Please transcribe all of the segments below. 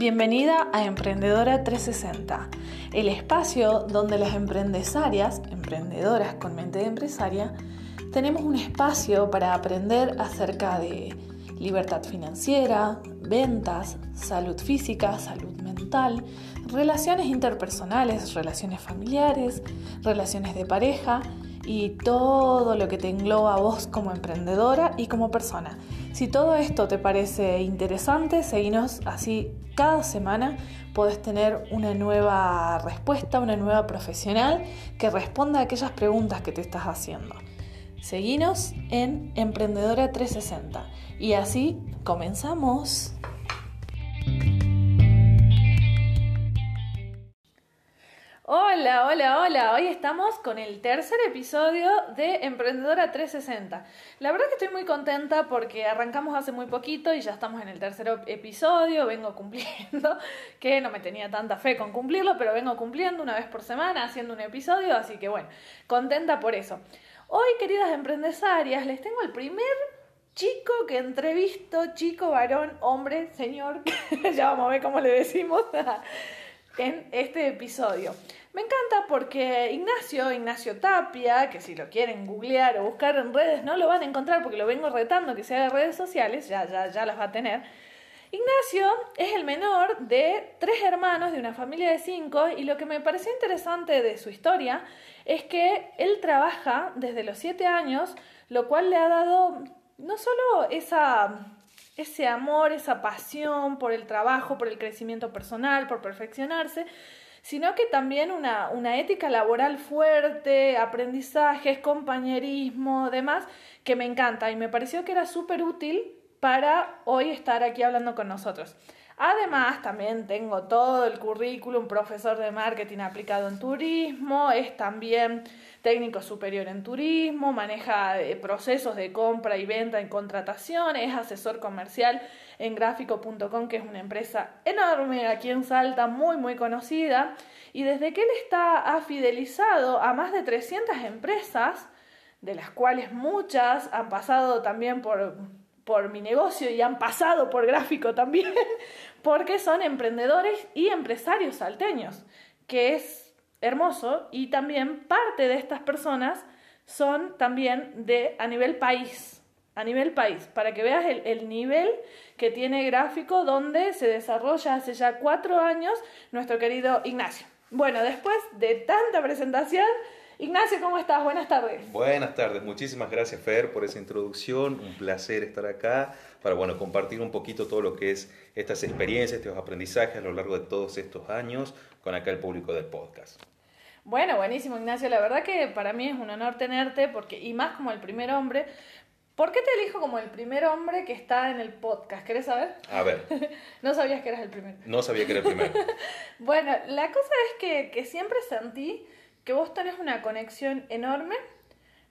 Bienvenida a Emprendedora 360, el espacio donde las emprendesarias, emprendedoras con mente de empresaria, tenemos un espacio para aprender acerca de libertad financiera, ventas, salud física, salud mental, relaciones interpersonales, relaciones familiares, relaciones de pareja y todo lo que te engloba a vos como emprendedora y como persona. Si todo esto te parece interesante, seguinos así cada semana podés tener una nueva respuesta, una nueva profesional que responda a aquellas preguntas que te estás haciendo. Seguinos en Emprendedora 360 y así comenzamos. Hola, hola, hola. Hoy estamos con el tercer episodio de Emprendedora 360. La verdad que estoy muy contenta porque arrancamos hace muy poquito y ya estamos en el tercer episodio. Vengo cumpliendo, que no me tenía tanta fe con cumplirlo, pero vengo cumpliendo una vez por semana haciendo un episodio, así que bueno, contenta por eso. Hoy, queridas emprendesarias, les tengo el primer chico que entrevisto, chico, varón, hombre, señor, ya vamos a ver cómo le decimos en este episodio. Me encanta porque Ignacio, Ignacio Tapia, que si lo quieren googlear o buscar en redes no lo van a encontrar porque lo vengo retando que sea de redes sociales, ya, ya, ya las va a tener. Ignacio es el menor de tres hermanos de una familia de cinco y lo que me pareció interesante de su historia es que él trabaja desde los siete años, lo cual le ha dado no solo esa, ese amor, esa pasión por el trabajo, por el crecimiento personal, por perfeccionarse, sino que también una, una ética laboral fuerte, aprendizajes, compañerismo, demás, que me encanta y me pareció que era súper útil para hoy estar aquí hablando con nosotros. Además, también tengo todo el currículum, profesor de marketing aplicado en turismo, es también técnico superior en turismo, maneja eh, procesos de compra y venta en contratación, es asesor comercial en gráfico.com, que es una empresa enorme aquí en Salta, muy, muy conocida. Y desde que él está ha fidelizado a más de 300 empresas, de las cuales muchas han pasado también por por mi negocio y han pasado por gráfico también, porque son emprendedores y empresarios salteños, que es hermoso y también parte de estas personas son también de a nivel país, a nivel país, para que veas el, el nivel que tiene gráfico donde se desarrolla hace ya cuatro años nuestro querido Ignacio. Bueno, después de tanta presentación, Ignacio, ¿cómo estás? Buenas tardes. Buenas tardes, muchísimas gracias Fer por esa introducción, un placer estar acá para bueno, compartir un poquito todo lo que es estas experiencias, estos aprendizajes a lo largo de todos estos años con acá el público del podcast. Bueno, buenísimo Ignacio, la verdad que para mí es un honor tenerte porque y más como el primer hombre, ¿Por qué te elijo como el primer hombre que está en el podcast? ¿Querés saber? A ver. no sabías que eras el primero. No sabía que era el primero. bueno, la cosa es que, que siempre sentí que vos tenés una conexión enorme,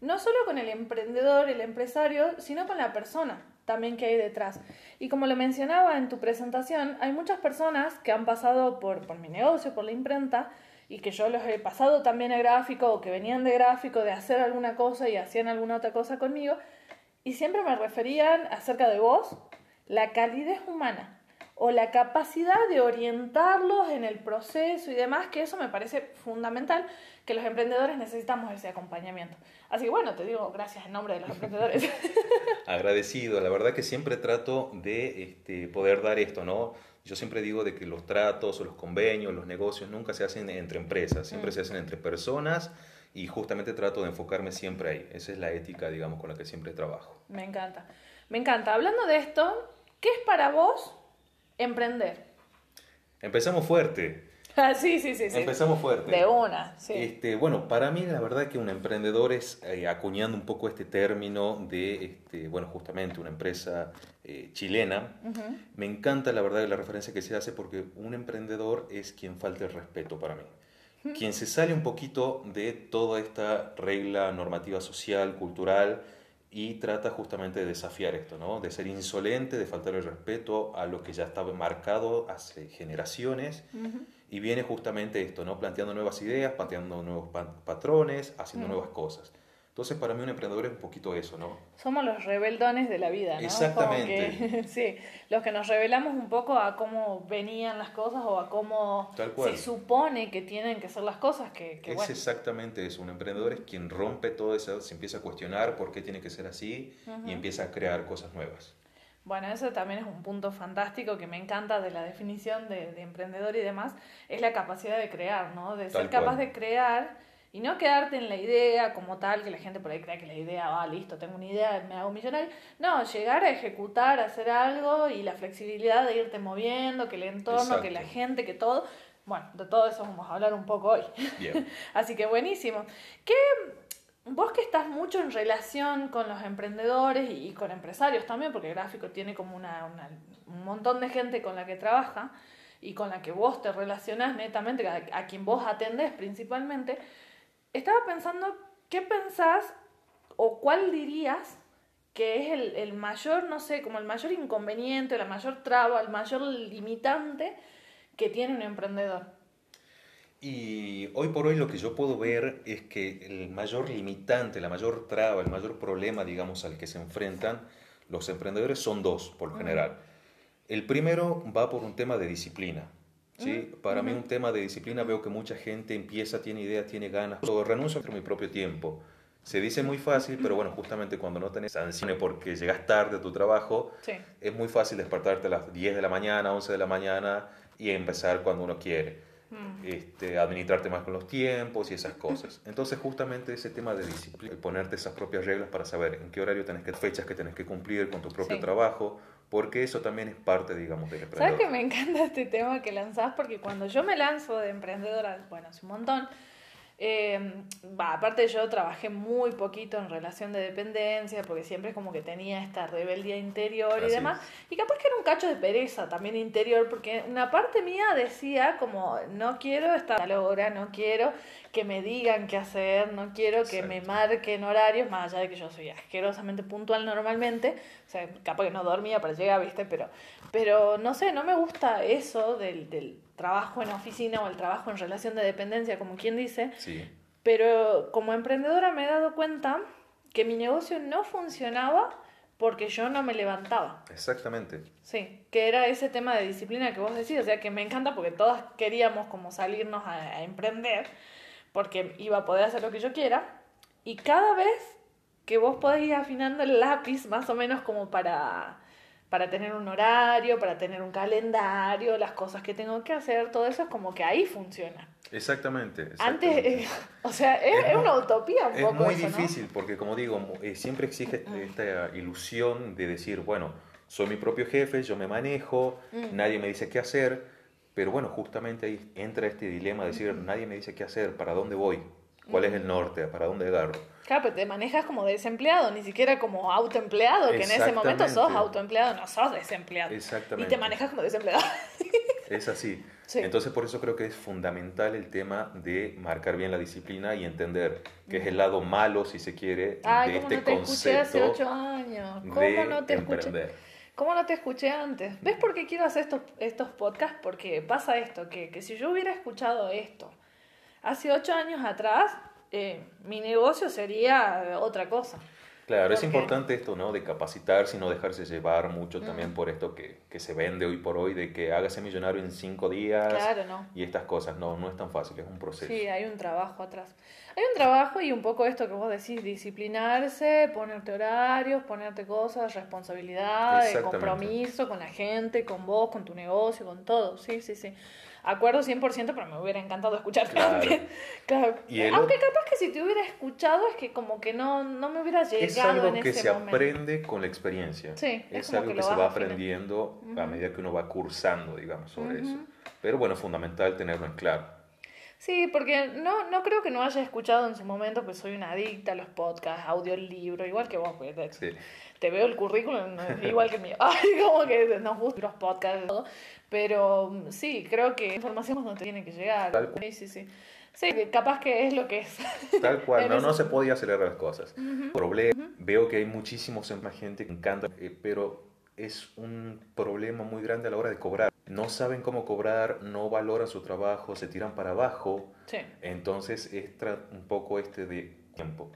no solo con el emprendedor, el empresario, sino con la persona también que hay detrás. Y como lo mencionaba en tu presentación, hay muchas personas que han pasado por, por mi negocio, por la imprenta, y que yo los he pasado también a gráfico o que venían de gráfico de hacer alguna cosa y hacían alguna otra cosa conmigo, y siempre me referían acerca de vos, la calidez humana o la capacidad de orientarlos en el proceso y demás, que eso me parece fundamental, que los emprendedores necesitamos ese acompañamiento. Así que bueno, te digo gracias en nombre de los emprendedores. Agradecido, la verdad que siempre trato de este, poder dar esto, ¿no? Yo siempre digo de que los tratos o los convenios, los negocios nunca se hacen entre empresas, siempre mm. se hacen entre personas y justamente trato de enfocarme siempre ahí. Esa es la ética, digamos, con la que siempre trabajo. Me encanta. Me encanta. Hablando de esto, ¿qué es para vos emprender? Empezamos fuerte. Ah, sí, sí, sí, Empezamos fuerte. De una, sí. Este, bueno, para mí la verdad que un emprendedor es, eh, acuñando un poco este término de, este, bueno, justamente una empresa eh, chilena, me encanta la verdad la referencia que se hace porque un emprendedor es quien falta el respeto para mí. Quien se sale un poquito de toda esta regla normativa social, cultural, y trata justamente de desafiar esto, ¿no? de ser insolente, de faltar el respeto a lo que ya estaba marcado hace generaciones. Y viene justamente esto, ¿no? planteando nuevas ideas, planteando nuevos patrones, haciendo nuevas cosas. Entonces, para mí un emprendedor es un poquito eso, ¿no? Somos los rebeldones de la vida, ¿no? Exactamente. Que, sí, los que nos rebelamos un poco a cómo venían las cosas o a cómo se supone que tienen que ser las cosas. Que, es exactamente eso. Un emprendedor es quien rompe todo eso, se empieza a cuestionar por qué tiene que ser así y empieza a crear cosas nuevas. Bueno, eso también es un punto fantástico que me encanta de la definición de, emprendedor y demás, es la capacidad de crear, ¿no? De ser capaz de crear y no quedarte en la idea como tal, que la gente por ahí crea que la idea, ah, listo, tengo una idea, me hago millonario. No, llegar a ejecutar, hacer algo y la flexibilidad de irte moviendo, que el entorno, que la gente, que todo. Bueno, de todo eso vamos a hablar un poco hoy. Así que buenísimo. ¿Qué, vos que estás mucho en relación con los emprendedores y, con empresarios también, porque Gráfico tiene como una, un montón de gente con la que trabaja y con la que vos te relacionás netamente, a, a quien vos atendés principalmente, estaba pensando, ¿qué pensás o cuál dirías que es el, el, mayor, no sé, como el mayor inconveniente, la mayor traba, el mayor limitante que tiene un emprendedor? Y hoy por hoy lo que yo puedo ver es que el mayor limitante, la mayor traba, el mayor problema, digamos, al que se enfrentan los emprendedores son dos, por lo general. El primero va por un tema de disciplina. ¿Sí? Para mí un tema de disciplina veo que mucha gente empieza, tiene ideas, tiene ganas, o renuncio a mi propio tiempo. Se dice muy fácil, pero bueno, justamente cuando no tenés sanciones porque llegas tarde a tu trabajo, es muy fácil despertarte a las 10 de la mañana, 11 de la mañana y empezar cuando uno quiere. Mm. Este, administrarte más con los tiempos y esas cosas. Entonces, justamente ese tema de disciplina, ponerte esas propias reglas para saber en qué horario tenés que, fechas que tenés que cumplir con tu propio trabajo, porque eso también es parte, digamos, del emprendedor. ¿Sabes que me encanta este tema que lanzás? Porque cuando yo me lanzo de emprendedora, bueno, hace un montón, eh, aparte yo trabajé muy poquito en relación de dependencia, porque siempre es como que tenía esta rebeldía interior y demás. Y capaz que era un cacho de pereza también interior, porque una parte mía decía como, no quiero estar a la hora, no quiero que me digan qué hacer, no quiero que me marquen horarios, más allá de que yo soy asquerosamente puntual normalmente, o sea, capaz que no dormía para llegar, ¿viste? Pero, pero no sé, no me gusta eso del, del trabajo en oficina o el trabajo en relación de dependencia, como quien dice. Sí. Pero como emprendedora me he dado cuenta que mi negocio no funcionaba porque yo no me levantaba. Exactamente. Sí, que era ese tema de disciplina que vos decís, o sea, que me encanta porque todas queríamos como salirnos a, a emprender, porque iba a poder hacer lo que yo quiera, y cada vez que vos podés ir afinando el lápiz más o menos como para para tener un horario, para tener un calendario, las cosas que tengo que hacer, todo eso es como que ahí funciona. Exactamente. Antes, eh, o sea, es, una utopía un es poco. Es muy difícil porque, como digo, eh, siempre existe esta ilusión de decir, bueno, soy mi propio jefe, yo me manejo, mm. nadie me dice qué hacer, pero bueno, justamente ahí entra este dilema de decir, nadie me dice qué hacer, para dónde voy, cuál es el norte, para dónde agarro. Claro, pero te manejas como desempleado, ni siquiera como autoempleado, que en ese momento sos autoempleado, no sos desempleado. Exactamente. Y te manejas como desempleado. Es así. Entonces por eso creo que es fundamental el tema de marcar bien la disciplina y entender que es el lado malo, si se quiere, de este no te concepto escuché hace ocho años. ¿Cómo no te escuché? ¿Cómo no te escuché antes? ¿Ves por qué quiero hacer estos, estos podcasts? Porque pasa esto, que, que si yo hubiera escuchado esto hace ocho años atrás, eh, mi negocio sería otra cosa. Claro, es importante esto, ¿no? De capacitarse y no dejarse llevar mucho también por esto que, que, se vende hoy por hoy, de que hágase millonario en cinco días claro, no. y estas cosas. No, no es tan fácil, es un proceso. Sí, hay un trabajo atrás. Hay un trabajo y un poco esto que vos decís, disciplinarse, ponerte horarios, ponerte cosas, responsabilidad, compromiso con la gente, con vos, con tu negocio, con todo. Sí, sí, sí acuerdo 100%, pero me hubiera encantado escucharte claro. claro. Aunque capaz que si te hubiera escuchado es que como que no, no me hubiera llegado. Es algo que se aprende con la experiencia. Sí, es, algo que, se va aprendiendo a medida que uno va cursando, digamos, sobre eso. Pero bueno, fundamental tenerlo en claro. Sí, porque no, no creo que no haya escuchado en su momento, pues soy una adicta a los podcasts, audiolibro, igual que vos, pues, te, te veo el currículum igual que mío. Ay, como que nos gustan los podcasts y todo. Pero mm, sí, creo que información no tiene que llegar. Tal cual. Sí, sí, sí. Sí, capaz que es lo que es. Tal cual, no, no se podía acelerar las cosas. Problema, veo que hay muchísimos más gente que encanta, eh, pero es un problema muy grande a la hora de cobrar. No saben cómo cobrar, no valoran su trabajo, se tiran para abajo. Sí. Entonces, es un poco este de tiempo.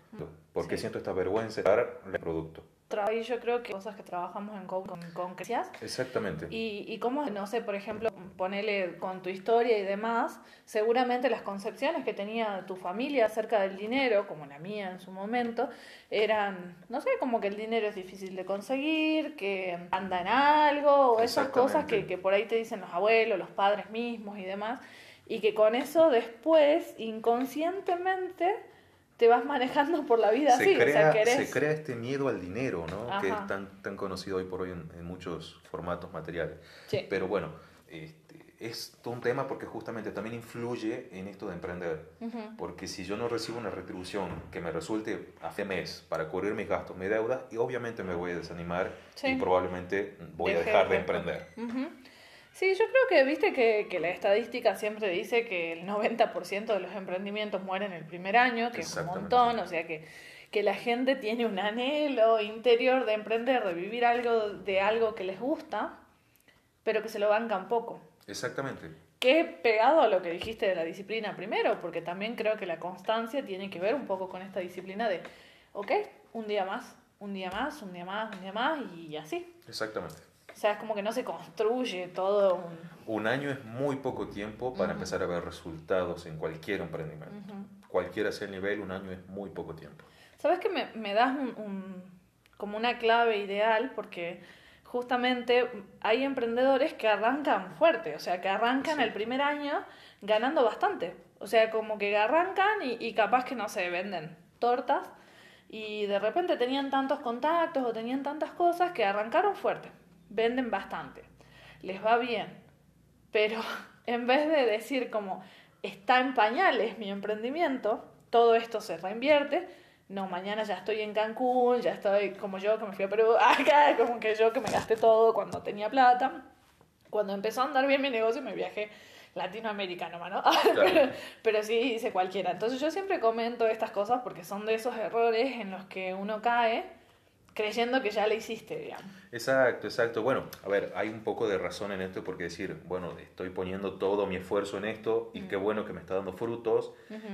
Porque siento esta vergüenza de dar el producto. Y yo creo que cosas que trabajamos en con, con, con Exactamente. Y, y cómo, no sé, por ejemplo, ponerle con tu historia y demás, seguramente las concepciones que tenía tu familia acerca del dinero, como la mía en su momento, eran, no sé, como que el dinero es difícil de conseguir, que anda en algo, o esas cosas que, que por ahí te dicen los abuelos, los padres mismos y demás, y que con eso después, inconscientemente, te vas manejando por la vida se así. Crea, o sea, Se crea este miedo al dinero, ¿no? Que es tan, tan conocido hoy por hoy en, muchos formatos materiales. Sí. Pero bueno, este, es todo un tema porque justamente también influye en esto de emprender. Porque si yo no recibo una retribución que me resulte a fin mes para cubrir mis gastos, mi deuda, y obviamente me voy a desanimar y probablemente voy a dejar de emprender. Sí, yo creo que viste que, que, la estadística siempre dice que el 90% de los emprendimientos mueren el primer año, que es un montón, o sea que, que la gente tiene un anhelo interior de emprender, de vivir algo de algo que les gusta, pero que se lo bancan poco. Exactamente. Que pegado a lo que dijiste de la disciplina primero, porque también creo que la constancia tiene que ver un poco con esta disciplina de, ok, un día más, un día más, un día más, un día más y así. Exactamente. O sea, es como que no se construye todo un... Un año es muy poco tiempo para empezar a ver resultados en cualquier emprendimiento. Cualquiera sea el nivel, un año es muy poco tiempo. ¿Sabes que me, me das un, como una clave ideal? Porque justamente hay emprendedores que arrancan fuerte, o sea, que arrancan el primer año ganando bastante. O sea, como que arrancan y, y capaz que no se venden tortas y de repente tenían tantos contactos o tenían tantas cosas que arrancaron fuerte venden bastante, les va bien, pero en vez de decir como está en pañales mi emprendimiento, todo esto se reinvierte, no, mañana ya estoy en Cancún, ya estoy como yo que me fui a Perú, acá, como que yo que me gasté todo cuando tenía plata. Cuando empezó a andar bien mi negocio me viajé latinoamericano, ¿no? pero, pero sí hice cualquiera. Entonces yo siempre comento estas cosas porque son de esos errores en los que uno cae creyendo que ya le hiciste, digamos. Exacto, exacto. Bueno, a ver, hay un poco de razón en esto porque decir, bueno, estoy poniendo todo mi esfuerzo en esto y qué bueno que me está dando frutos,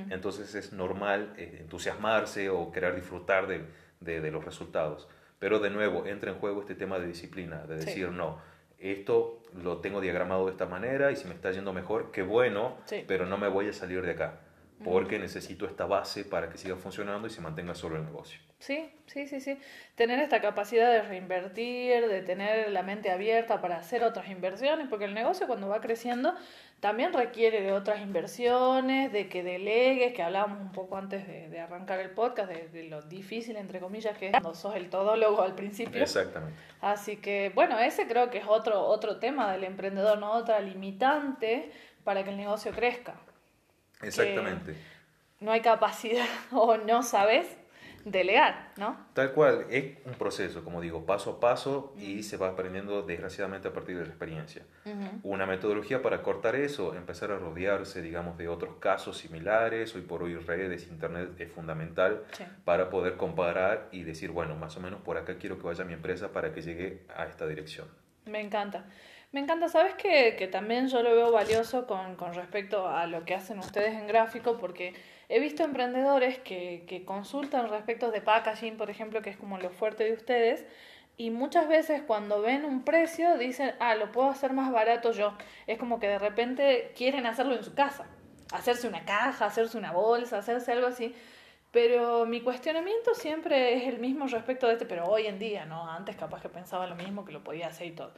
entonces es normal eh, entusiasmarse o querer disfrutar de, de, los resultados. Pero de nuevo, entra en juego este tema de disciplina, de decir, no, esto lo tengo diagramado de esta manera y si me está yendo mejor, qué bueno, pero no me voy a salir de acá porque necesito esta base para que siga funcionando y se mantenga solo el negocio. Sí, sí, sí, sí. Tener esta capacidad de reinvertir, de tener la mente abierta para hacer otras inversiones, porque el negocio cuando va creciendo también requiere de otras inversiones, de que delegues, que hablábamos un poco antes de, arrancar el podcast, de, lo difícil, entre comillas, que es cuando sos el todólogo al principio. Exactamente. Así que, bueno, ese creo que es otro, otro tema del emprendedor, ¿no? Otra limitante para que el negocio crezca. Exactamente. No hay capacidad o no sabes delegar, ¿no? Tal cual, es un proceso, como digo, paso a paso y se va aprendiendo desgraciadamente a partir de la experiencia. Una metodología para cortar eso, empezar a rodearse, digamos, de otros casos similares, hoy por hoy redes, internet es fundamental para poder comparar y decir, bueno, más o menos por acá quiero que vaya mi empresa para que llegue a esta dirección. Me encanta. Me encanta, sabes que, que también yo lo veo valioso con, con, respecto a lo que hacen ustedes en gráfico, porque he visto emprendedores que, consultan respecto de packaging, por ejemplo, que es como lo fuerte de ustedes, y muchas veces cuando ven un precio dicen, ah, lo puedo hacer más barato yo. Es como que de repente quieren hacerlo en su casa, hacerse una caja, hacerse una bolsa, hacerse algo así. Pero mi cuestionamiento siempre es el mismo respecto de este, pero hoy en día, ¿no? Antes capaz que pensaba lo mismo, que lo podía hacer y todo.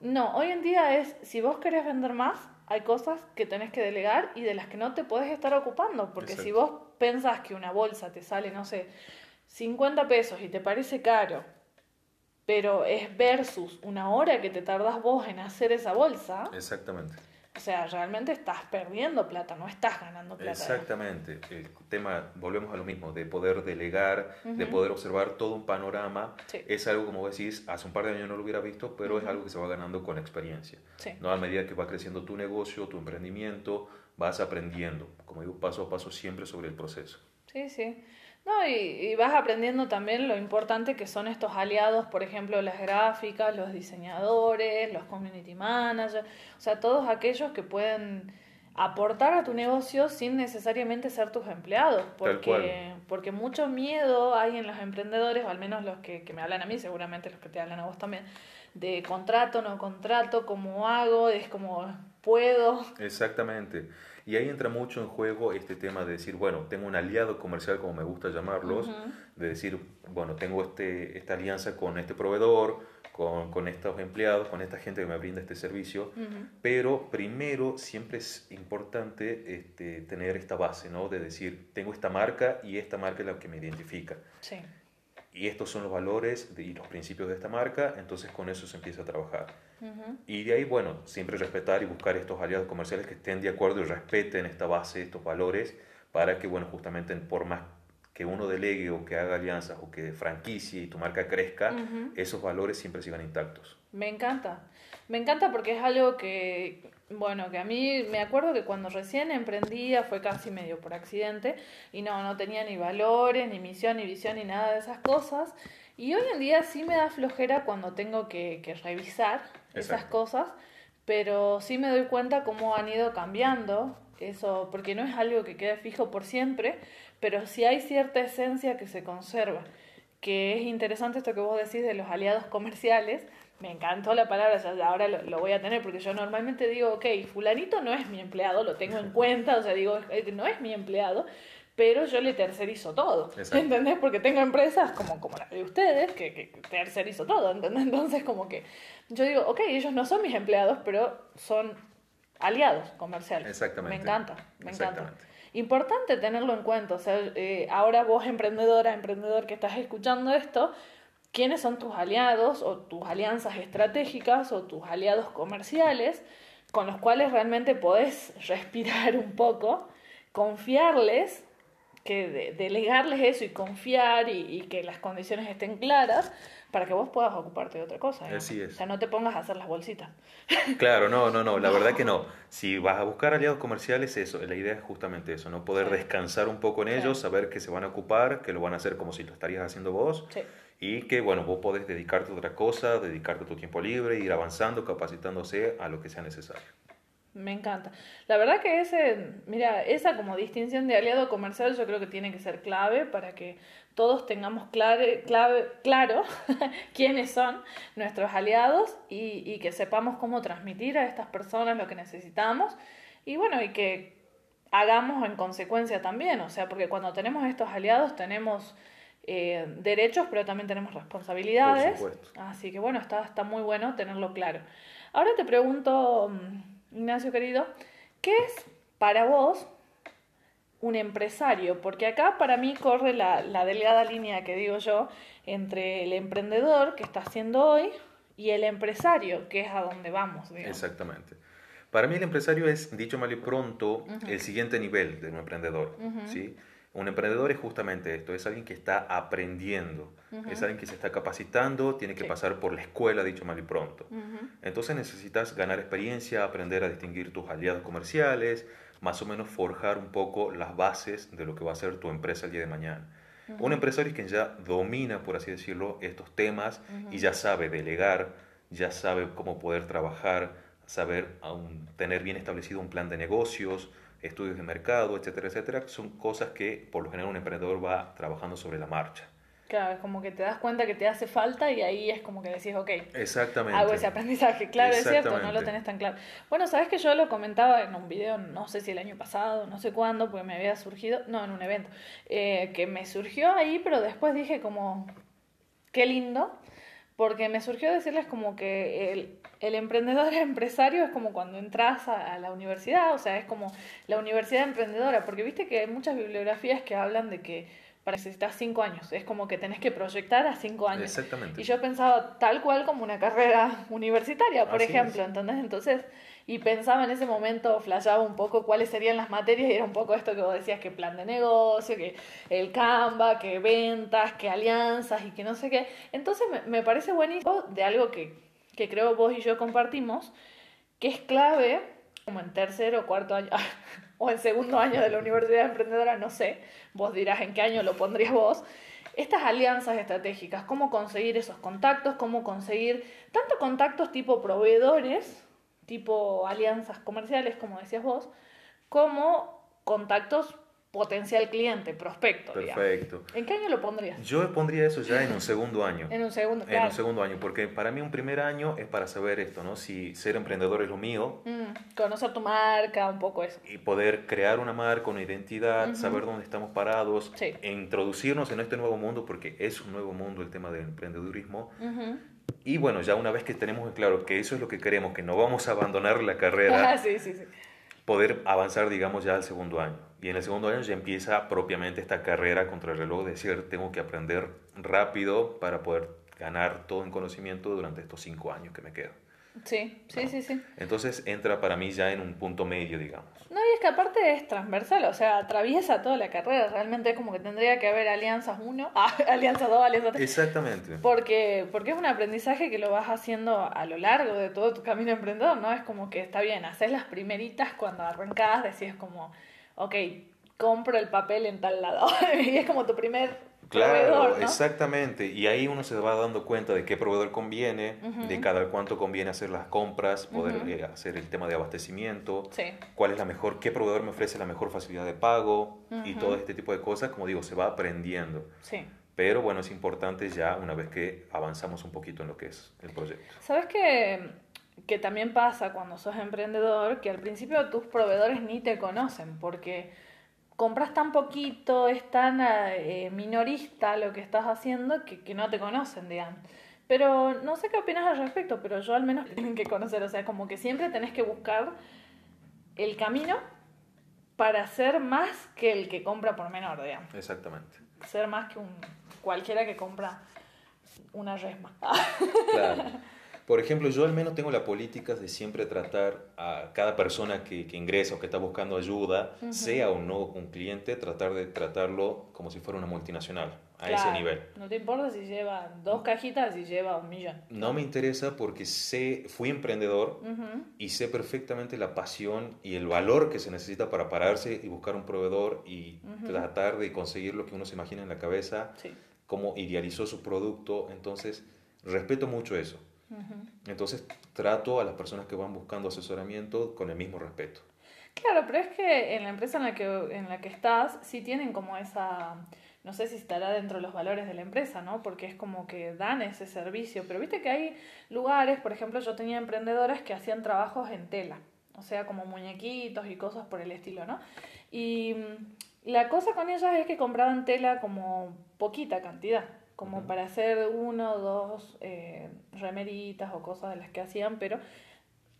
No, hoy en día es, si vos querés vender más, hay cosas que tenés que delegar y de las que no te puedes estar ocupando, porque si vos pensás que una bolsa te sale, no sé, 50 pesos y te parece caro, pero es versus una hora que te tardás vos en hacer esa bolsa. Exactamente. O sea, realmente estás perdiendo plata, no estás ganando plata. Exactamente. El tema, volvemos a lo mismo, de poder delegar, de poder observar todo un panorama. Es algo, como decís, hace un par de años no lo hubiera visto, pero es algo que se va ganando con experiencia. ¿no? A medida que va creciendo tu negocio, tu emprendimiento, vas aprendiendo, como digo, paso a paso siempre sobre el proceso. Sí, sí. No, y, y, vas aprendiendo también lo importante que son estos aliados, por ejemplo, las gráficas, los diseñadores, los community managers, o sea, todos aquellos que pueden aportar a tu negocio sin necesariamente ser tus empleados, porque, porque mucho miedo hay en los emprendedores, o al menos los que, que me hablan a mí, seguramente los que te hablan a vos también, de contrato, no contrato, cómo hago, es como puedo. Exactamente. Y ahí entra mucho en juego este tema de decir, bueno, tengo un aliado comercial, como me gusta llamarlos, de decir, bueno, tengo este, esta alianza con este proveedor, con, con, estos empleados, con esta gente que me brinda este servicio, pero primero siempre es importante este, tener esta base, ¿no? De decir, tengo esta marca y esta marca es la que me identifica. Sí. Y estos son los valores y los principios de esta marca, entonces con eso se empieza a trabajar. Y de ahí, bueno, siempre respetar y buscar estos aliados comerciales que estén de acuerdo y respeten esta base, estos valores, para que, bueno, justamente por más que uno delegue o que haga alianzas o que franquicie y tu marca crezca, esos valores siempre sigan intactos. Me encanta. Me encanta porque es algo que, bueno, que a mí me acuerdo que cuando recién emprendía fue casi medio por accidente y no, no tenía ni valores, ni misión, ni visión, ni nada de esas cosas. Y hoy en día sí me da flojera cuando tengo que, que revisar esas cosas, pero sí me doy cuenta cómo han ido cambiando eso, porque no es algo que quede fijo por siempre, pero sí hay cierta esencia que se conserva, que es interesante esto que vos decís de los aliados comerciales, me encantó la palabra, ya ahora lo, lo, voy a tener, porque yo normalmente digo, ok, fulanito no es mi empleado, lo tengo en cuenta, o sea, digo, no es mi empleado, pero yo le tercerizo todo, ¿entendés? Porque tengo empresas como, como la de ustedes que, que tercerizo todo, ¿entendés? Entonces como que yo digo, ok, ellos no son mis empleados, pero son aliados comerciales. Exactamente. Me encanta, me encanta. Importante tenerlo en cuenta, o sea, eh, ahora vos emprendedora, emprendedor que estás escuchando esto, ¿quiénes son tus aliados o tus alianzas estratégicas o tus aliados comerciales con los cuales realmente podés respirar un poco, confiarles que delegarles eso y confiar y, que las condiciones estén claras para que vos puedas ocuparte de otra cosa. Así es. O sea, no te pongas a hacer las bolsitas. Claro, no, no, no, la verdad que no. Si vas a buscar aliados comerciales, eso, la idea es justamente eso, ¿no? Poder descansar un poco en ellos, saber que se van a ocupar, que lo van a hacer como si lo estarías haciendo vos. Y que, bueno, vos podés dedicarte a otra cosa, dedicarte a tu tiempo libre, ir avanzando, capacitándose a lo que sea necesario. Me encanta. La verdad que ese, mira, esa como distinción de aliado comercial yo creo que tiene que ser clave para que todos tengamos clave, clave, claro quiénes son nuestros aliados y, y, que sepamos cómo transmitir a estas personas lo que necesitamos y bueno, y que hagamos en consecuencia también, o sea, porque cuando tenemos estos aliados tenemos eh, derechos, pero también tenemos responsabilidades. Así que bueno, está, está muy bueno tenerlo claro. Ahora te pregunto mm, Ignacio querido, ¿qué es para vos un empresario? Porque acá para mí corre la, delgada línea que digo yo entre el emprendedor que está haciendo hoy y el empresario, que es a donde vamos. Exactamente. Para mí el empresario es, dicho mal y pronto, el siguiente nivel de un emprendedor. ¿sí? Un emprendedor es justamente esto, es alguien que está aprendiendo, es alguien que se está capacitando, tiene que pasar por la escuela, dicho mal y pronto. Entonces necesitas ganar experiencia, aprender a distinguir tus aliados comerciales, más o menos forjar un poco las bases de lo que va a ser tu empresa el día de mañana. Un empresario es quien ya domina, por así decirlo, estos temas y ya sabe delegar, ya sabe cómo poder trabajar, saber tener bien establecido un plan de negocios, estudios de mercado, etcétera, etcétera, son cosas que por lo general un emprendedor va trabajando sobre la marcha. Claro, es como que te das cuenta que te hace falta y ahí es como que decís, ok, Exactamente. hago ese aprendizaje. Claro, es cierto, no lo tenés tan claro. Bueno, sabes que yo lo comentaba en un video, no sé si el año pasado, no sé cuándo, porque me había surgido, no, en un evento, eh, que me surgió ahí, pero después dije como, qué lindo, porque me surgió decirles como que el, el emprendedor empresario es como cuando entras a, la universidad, o sea, es como la universidad emprendedora, porque viste que hay muchas bibliografías que hablan de que para necesitas cinco años, es como que tenés que proyectar a cinco años. Exactamente. Y yo pensaba tal cual como una carrera universitaria, por ejemplo, ¿entendés? Entonces y pensaba en ese momento, flashaba un poco cuáles serían las materias y era un poco esto que vos decías, que plan de negocio, que el Canva, que ventas, que alianzas y que no sé qué. Entonces me, me parece buenísimo de algo que, que creo vos y yo compartimos, que es clave, como en tercero o cuarto año, o en segundo año de la Universidad Emprendedora, no sé, vos dirás en qué año lo pondrías vos, estas alianzas estratégicas, cómo conseguir esos contactos, cómo conseguir tanto contactos tipo proveedores, tipo alianzas comerciales, como decías vos, como contactos potencial cliente, prospecto. Perfecto. ¿En qué año lo pondrías? Yo pondría eso ya en un segundo año. en un segundo, En un segundo año, porque para mí un primer año es para saber esto, ¿no? Si ser emprendedor es lo mío. Mm, conocer tu marca, un poco eso. Y poder crear una marca, una identidad, saber dónde estamos parados, Sí. e introducirnos en este nuevo mundo, porque es un nuevo mundo el tema del emprendedurismo. Ujú. Y bueno, ya una vez que tenemos en claro que eso es lo que queremos, que no vamos a abandonar la carrera, Ah, sí, sí, sí. poder avanzar, digamos, ya al segundo año. Y en el segundo año ya empieza propiamente esta carrera contra el reloj, de decir, tengo que aprender rápido para poder ganar todo en conocimiento durante estos cinco años que me quedan. Sí, sí, sí, sí. Entonces entra para mí ya en un punto medio, digamos. No, y es que aparte es transversal, o sea, atraviesa toda la carrera. Realmente es como que tendría que haber alianzas 1, ah, alianza 2, alianza 3. Exactamente. Porque, porque es un aprendizaje que lo vas haciendo a lo largo de todo tu camino emprendedor, ¿no? Es como que está bien, haces las primeritas cuando arrancás, decís como, ok, compro el papel en tal lado. y es como tu primer Claro, proveedor, ¿no? exactamente. Y ahí uno se va dando cuenta de qué proveedor conviene, de cada cuánto conviene hacer las compras, poder eh, hacer el tema de abastecimiento, Sí. cuál es la mejor, qué proveedor me ofrece la mejor facilidad de pago y todo este tipo de cosas, como digo, se va aprendiendo. Sí. Pero bueno, es importante ya una vez que avanzamos un poquito en lo que es el proyecto. ¿Sabes que, que también pasa cuando sos emprendedor que al principio tus proveedores ni te conocen porque compras tan poquito, es tan eh, minorista lo que estás haciendo que, que no te conocen, digamos. Pero no sé qué opinas al respecto, pero yo al menos tienen que conocer, o sea, como que siempre tenés que buscar el camino para ser más que el que compra por menor, digamos. Exactamente. Ser más que un cualquiera que compra una resma. Claro. Por ejemplo, yo al menos tengo la política de siempre tratar a cada persona que, que ingresa o que está buscando ayuda, sea o no un cliente, tratar de tratarlo como si fuera una multinacional, a ese Claro, nivel. No te importa si lleva dos cajitas, si lleva un millón. No me interesa porque sé, fui emprendedor y sé perfectamente la pasión y el valor que se necesita para pararse y buscar un proveedor y tratar de conseguir lo que uno se imagina en la cabeza, Sí. cómo idealizó su producto. Entonces, respeto mucho eso. Entonces trato a las personas que van buscando asesoramiento con el mismo respeto. Claro, pero es que en la empresa en la que, en la que estás, sí tienen como esa, no sé si estará dentro de los valores de la empresa, ¿no? Porque es como que dan ese servicio. Pero viste que hay lugares, por ejemplo, yo tenía emprendedoras que hacían trabajos en tela, o sea, como muñequitos y cosas por el estilo, ¿no? Y mm, la cosa con ellas es que compraban tela como poquita cantidad, como para hacer uno o dos eh, remeritas o cosas de las que hacían, pero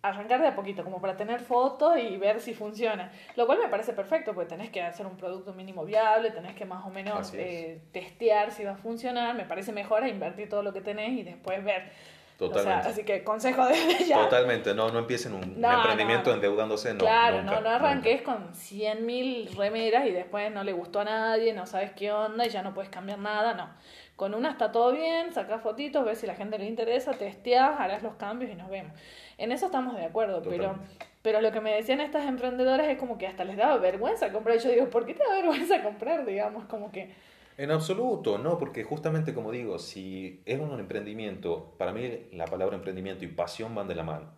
arrancar de a poquito, como para tener fotos y ver si funciona. Lo cual me parece perfecto, porque tenés que hacer un producto mínimo viable, tenés que más o menos eh, testear si va a funcionar. Me parece mejor a invertir todo lo que tenés y después ver. Totalmente. O sea, así que consejo desde ya. Totalmente, no, no empiecen un, No, emprendimiento no, endeudándose, no. claro, nunca, no, no arranques con 100.000 remeras y después no le gustó a nadie, no sabes qué onda y ya no puedes cambiar nada, no. Con una está todo bien, sacás fotitos, ves si la gente le interesa, testeás, harás los cambios y nos vemos. En eso estamos de acuerdo, pero, pero lo que me decían estas emprendedoras es como que hasta les daba vergüenza comprar. Y yo digo, ¿por qué te da vergüenza comprar? Digamos, como que... En absoluto, no, porque justamente como digo, si es un emprendimiento, para mí la palabra emprendimiento y pasión van de la mano.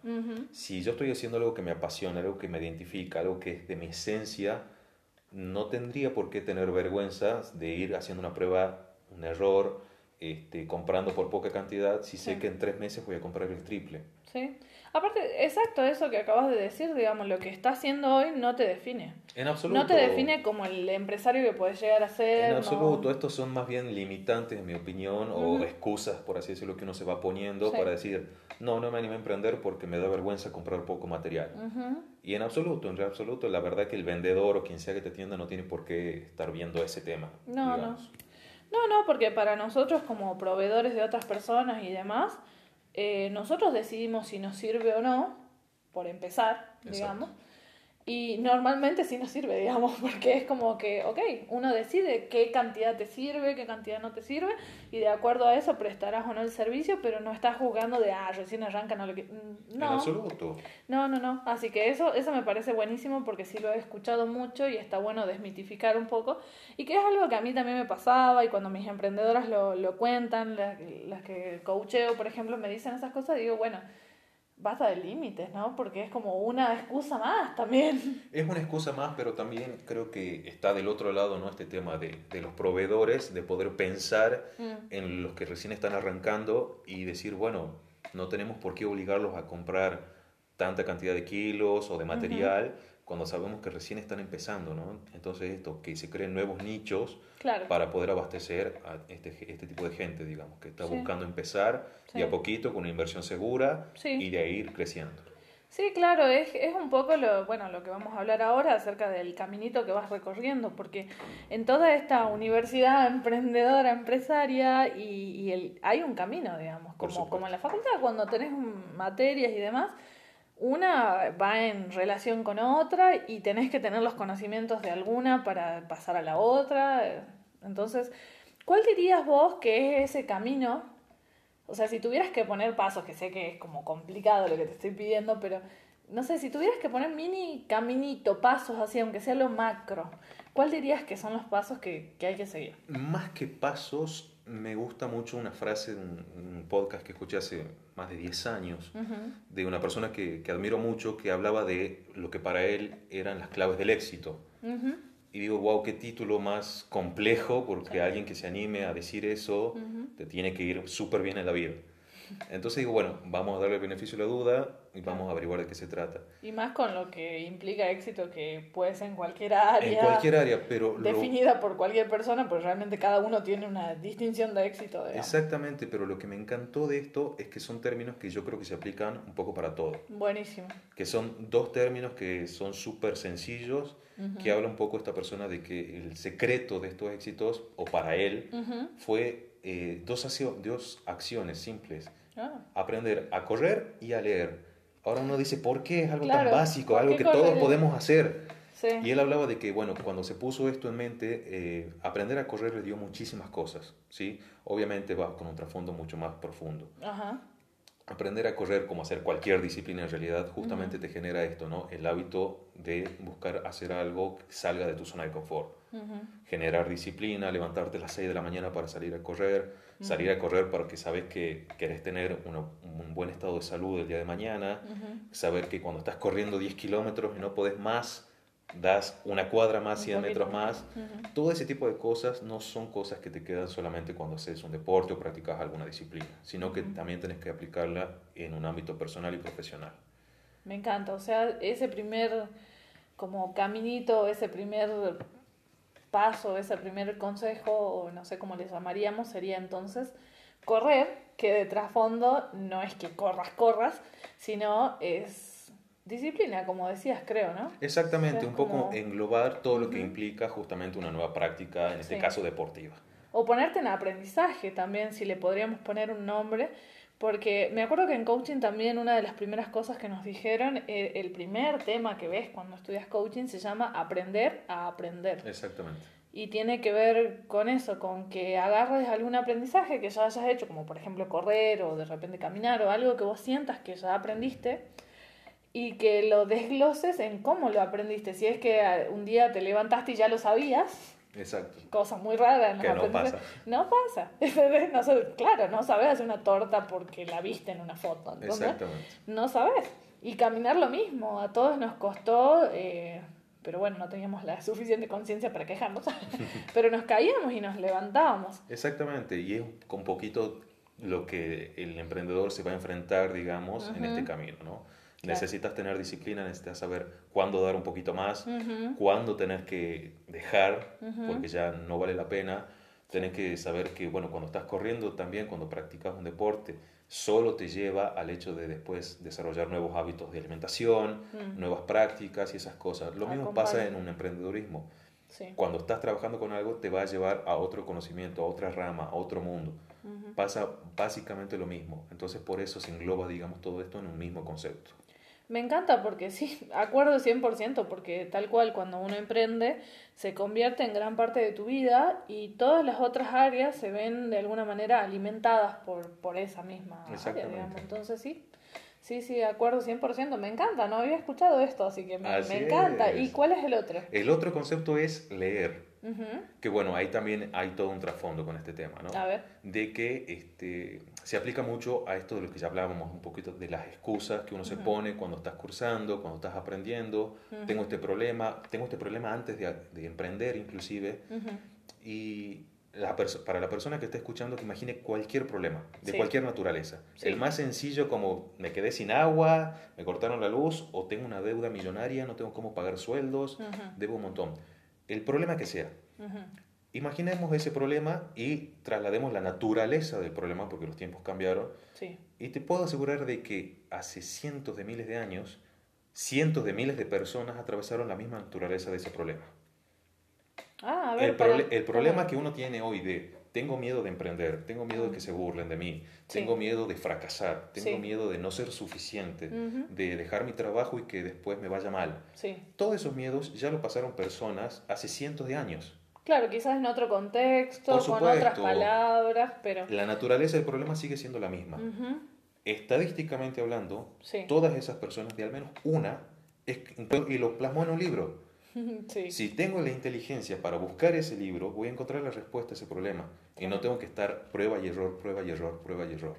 Si yo estoy haciendo algo que me apasiona, algo que me identifica, algo que es de mi esencia, no tendría por qué tener vergüenza de ir haciendo una prueba, un error, este, comprando por poca cantidad, si sé Sí. que en tres meses voy a comprar el triple. Sí. Aparte, exacto, eso que acabas de decir, digamos, lo que estás haciendo hoy no te define. En absoluto. No te define como el empresario que puedes llegar a ser. En no- absoluto, estos son más bien limitantes, en mi opinión, o excusas, por así decirlo, que uno se va poniendo Sí. para decir, no, no me animé a emprender porque me da vergüenza comprar poco material. Y en absoluto, en absoluto, la verdad que el vendedor o quien sea que te atienda no tiene por qué estar viendo ese tema. No, digamos. No, no, porque para nosotros como proveedores de otras personas y demás, eh, nosotros decidimos si nos sirve o no, por empezar, Exacto. digamos. Y normalmente sí nos sirve, digamos, porque es como que, ok, uno decide qué cantidad te sirve, qué cantidad no te sirve, y de acuerdo a eso prestarás o no el servicio, pero no estás juzgando de, ah, recién arranca, no lo que... Mm, En No, absoluto. no, no, no. Así que eso, eso me parece buenísimo porque sí lo he escuchado mucho y está bueno desmitificar un poco. Y que es algo que a mí también me pasaba y cuando mis emprendedoras lo, lo cuentan, las, las que coacheo, por ejemplo, me dicen esas cosas, digo, bueno, basta de límites, ¿no? Porque es como una excusa más también. Es una excusa más, pero también creo que está del otro lado, ¿no? Este tema de, de los proveedores, de poder pensar Mm. en los que recién están arrancando y decir, bueno, no tenemos por qué obligarlos a comprar tanta cantidad de kilos o de material cuando sabemos que recién están empezando, ¿no? Entonces esto, que se creen nuevos nichos Claro. para poder abastecer a este, este tipo de gente, digamos, que está Sí. buscando empezar Sí. de a poquito con una inversión segura Sí. y de ahí ir creciendo. Sí, claro, es, es un poco lo, bueno, lo que vamos a hablar ahora acerca del caminito que vas recorriendo, porque en toda esta universidad emprendedora, empresaria, y, y el, hay un camino, digamos, como, como en la facultad, cuando tenés materias y demás, una va en relación con otra y tenés que tener los conocimientos de alguna para pasar a la otra. Entonces, ¿cuál dirías vos que es ese camino o sea, si tuvieras que poner pasos, que sé que es como complicado lo que te estoy pidiendo, pero no sé, si tuvieras que poner mini caminito, pasos así, aunque sea lo macro, ¿cuál dirías que son los pasos que, que hay que seguir? Más que pasos, me gusta mucho una frase de un, un podcast que escuché hace más de 10 años de una persona que, que admiro mucho que hablaba de lo que para él eran las claves del éxito. Y digo, wow, qué título más complejo, porque Sí. alguien que se anime a decir eso te tiene que ir súper bien en la vida. Entonces digo, bueno, vamos a darle el beneficio de la duda y vamos a averiguar de qué se trata. Y más con lo que implica éxito, que puede ser en cualquier área, En cualquier área, pero... lo- definida por cualquier persona, pues realmente cada uno tiene una distinción de éxito. digamos. Exactamente, pero lo que me encantó de esto es que son términos que yo creo que se aplican un poco para todo. Buenísimo. Que son dos términos que son súper sencillos, que habla un poco esta persona de que el secreto de estos éxitos, o para él, Ujú. fue eh, dos acciones simples. Ah, Aprender a correr y a leer. Ahora uno dice, ¿por qué? Es algo Claro, tan básico, ¿por algo que todos podemos hacer. sí. Y él hablaba de que, bueno, cuando se puso esto en mente, eh, aprender a correr le dio muchísimas cosas, ¿sí? Obviamente va con un trasfondo mucho más profundo. Ajá. Aprender a correr, como hacer cualquier disciplina en realidad, justamente te genera esto, ¿no? El hábito de buscar hacer algo que salga de tu zona de confort. Generar disciplina, levantarte a las 6 de la mañana para salir a correr, salir a correr porque sabes que querés tener una- un buen estado de salud el día de mañana, saber que cuando estás corriendo 10 kilómetros y no podés más, das una cuadra más, Un 100 poquito metros más. Todo ese tipo de cosas no son cosas que te quedan solamente cuando haces un deporte o practicas alguna disciplina, sino que también tenés que aplicarla en un ámbito personal y profesional. Me encanta, o sea, ese primer como caminito, ese primer paso, ese primer consejo, o no sé cómo le llamaríamos, sería entonces correr, que de trasfondo no es que corras, corras, sino es disciplina, como decías, creo, ¿no? Exactamente, O sea, un poco como- englobar todo lo que implica justamente una nueva práctica, en este Sí. caso deportiva. O ponerte en aprendizaje también, si le podríamos poner un nombre, porque me acuerdo que en coaching también una de las primeras cosas que nos dijeron, eh, el primer tema que ves cuando estudias coaching se llama aprender a aprender. Exactamente. Y tiene que ver con eso, con que agarres algún aprendizaje que ya hayas hecho, como por ejemplo correr o de repente caminar o algo que vos sientas que ya aprendiste y que lo desgloses en cómo lo aprendiste. Si es que eh, un día te levantaste y ya lo sabías, Exacto. cosa muy rara Que no pasa. No pasa. No claro, no sabes hacer una torta porque la viste en una foto. ¿entendés? Exactamente. No sabes. Y caminar lo mismo. A todos nos costó, eh, pero bueno, no teníamos la suficiente conciencia para quejarnos. pero nos caíamos y nos levantábamos. Exactamente, y es un poquito lo que el emprendedor se va a enfrentar, digamos, en este camino, ¿no? Claro. Necesitas tener disciplina, necesitas saber cuándo dar un poquito más, Ujú. cuándo tener que dejar, Ujú. porque ya no vale la pena. Tenés que saber que, bueno, cuando estás corriendo también, cuando practicas un deporte, solo te lleva al hecho de después desarrollar nuevos hábitos de alimentación, Mm. nuevas prácticas y esas cosas. Lo mismo pasa en un emprendedurismo. Sí. Cuando estás trabajando con algo, te va a llevar a otro conocimiento, a otra rama, a otro mundo. Pasa básicamente lo mismo. Entonces, por eso se engloba, digamos, todo esto en un mismo concepto. Me encanta porque sí, acuerdo 100%, porque tal cual cuando uno emprende se convierte en gran parte de tu vida y todas las otras áreas se ven de alguna manera alimentadas por, por esa misma área, digamos. Entonces sí, sí, sí, acuerdo 100%, me encanta, no había escuchado esto, así que me, Así me encanta. es. ¿Y cuál es el otro? El otro concepto es leer. Que bueno, ahí también hay todo un trasfondo con este tema, ¿no? A ver. De que este, se aplica mucho a esto de lo que ya hablábamos un poquito, de las excusas que uno se pone cuando estás cursando, cuando estás aprendiendo. Tengo este problema, tengo este problema antes de, de emprender inclusive. Y la para la persona que esté escuchando, que imagine cualquier problema, de cualquier naturaleza. El más sencillo como me quedé sin agua, me cortaron la luz, o tengo una deuda millonaria, no tengo cómo pagar sueldos, debo un montón. El problema que sea. Imaginemos ese problema y traslademos la naturaleza del problema, porque los tiempos cambiaron. Y te puedo asegurar de que hace cientos de miles de años, cientos de miles de personas atravesaron la misma naturaleza de ese problema. Ah, el, el, problema que uno tiene hoy de tengo miedo de emprender, tengo miedo de que se burlen de mí, tengo miedo de fracasar, tengo miedo de no ser suficiente, de dejar mi trabajo y que después me vaya mal. Todos esos miedos ya lo pasaron personas hace cientos de años. Claro, quizás en otro contexto, con otras palabras, pero... La naturaleza del problema sigue siendo la misma. Estadísticamente hablando, todas esas personas, de al menos una, y lo plasmó en un libro, Si tengo la inteligencia para buscar ese libro, voy a encontrar la respuesta a ese problema. Y no tengo que estar prueba y error, prueba y error, prueba y error.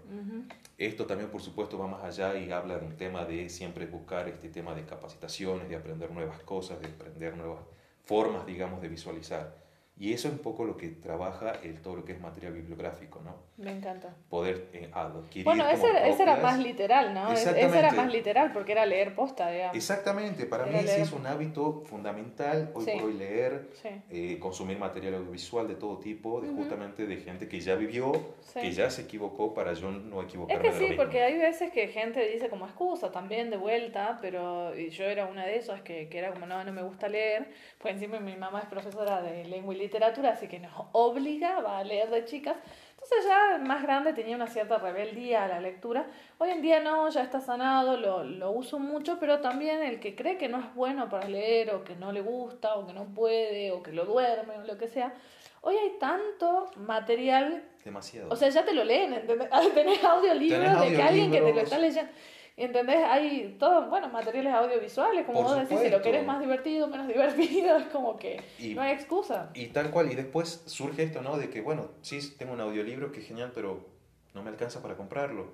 Esto también, por supuesto, va más allá y habla de un tema de siempre buscar este tema de capacitaciones, de aprender nuevas cosas, de aprender nuevas formas, digamos, de visualizar. Y eso es un poco lo que trabaja el, todo lo que es material bibliográfico, ¿no? Me encanta. Poder eh, adquirir. Bueno, ese, ese, era más literal, ¿no? Ese era más literal porque era leer posta, digamos. Exactamente, para mí sí es un hábito fundamental hoy por hoy leer, eh, consumir material audiovisual de todo tipo, de, justamente de gente que ya vivió, que ya se equivocó para yo no equivocarme. Es que sí, porque hay veces que gente dice como excusa también de vuelta, pero yo era una de esas que, que era como, no, no me gusta leer, pues encima mi mamá es profesora de lengua y literatura, así que nos obligaba a leer de chicas. Entonces ya más grande tenía una cierta rebeldía a la lectura. Hoy en día no, ya está sanado, lo, lo uso mucho, pero también el que cree que no es bueno para leer o que no le gusta o que no puede o que lo duerme o lo que sea, hoy hay tanto material. Demasiado. O sea, ya te lo leen, ¿entendés? Tenés audiolibros de que alguien que te lo está leyendo. ¿Entendés? Hay todo, bueno, materiales audiovisuales, como vos decís, si lo querés más divertido, menos divertido, es como que no hay excusa. Y tal cual, y después surge esto, ¿no? De que, bueno, sí, tengo un audiolibro que es genial, pero no me alcanza para comprarlo.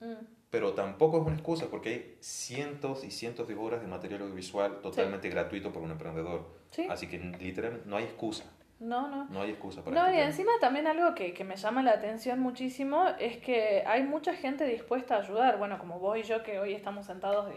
Mm. Pero tampoco es una excusa, porque hay cientos y cientos de horas de material audiovisual totalmente gratuito por un emprendedor. Así que literalmente no hay excusa. No, no. No hay excusa para No, este y encima también algo que, que, me llama la atención muchísimo es que hay mucha gente dispuesta a ayudar. Bueno, como vos y yo que hoy estamos sentados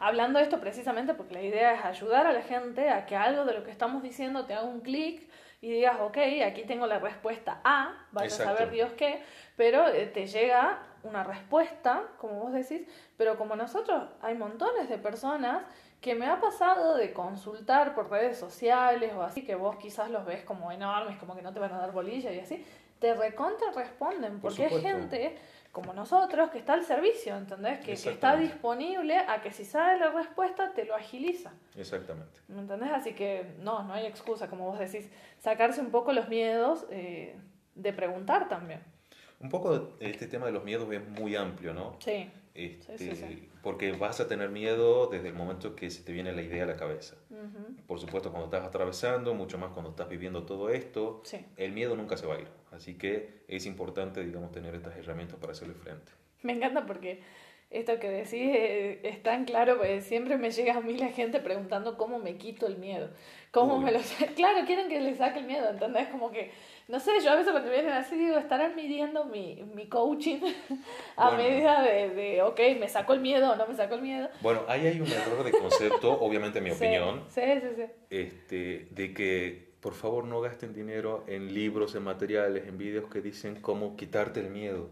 hablando de esto precisamente porque la idea es ayudar a la gente a que algo de lo que estamos diciendo te haga un clic y digas, ok, aquí tengo la respuesta A, vaya a saber Dios qué, pero eh, te llega una respuesta, como vos decís, pero como nosotros hay montones de personas que me ha pasado de consultar por redes sociales o así, que vos quizás los ves como enormes, como que no te van a dar bolilla y así, te recontra responden, porque hay gente como nosotros que está al servicio, ¿entendés? Que, está disponible a que si sabe la respuesta te lo agiliza. Exactamente. ¿Me entendés? Así que no, no hay excusa, como vos decís, sacarse un poco los miedos eh, de preguntar también. Un poco este tema de los miedos es muy amplio, ¿no? Sí. Este, porque vas a tener miedo desde el momento que se te viene la idea a la cabeza. Por supuesto, cuando estás atravesando, mucho más cuando estás viviendo todo esto, el miedo nunca se va a ir. Así que es importante, digamos, tener estas herramientas para hacerle frente. Me encanta porque esto que decís eh, es tan claro, porque siempre me llega a mí la gente preguntando cómo me quito el miedo. ¿Cómo me lo... Claro, quieren que les saque el miedo, ¿entendés? Como que no sé, yo a veces cuando vienen así digo, estarán midiendo mi, mi coaching a medida de, de, ok, me sacó el miedo o no me sacó el miedo. Bueno, ahí hay un error de concepto, obviamente en mi opinión. Sí, sí, sí. Este, de que por favor no gasten dinero en libros, en materiales, en vídeos que dicen cómo quitarte el miedo.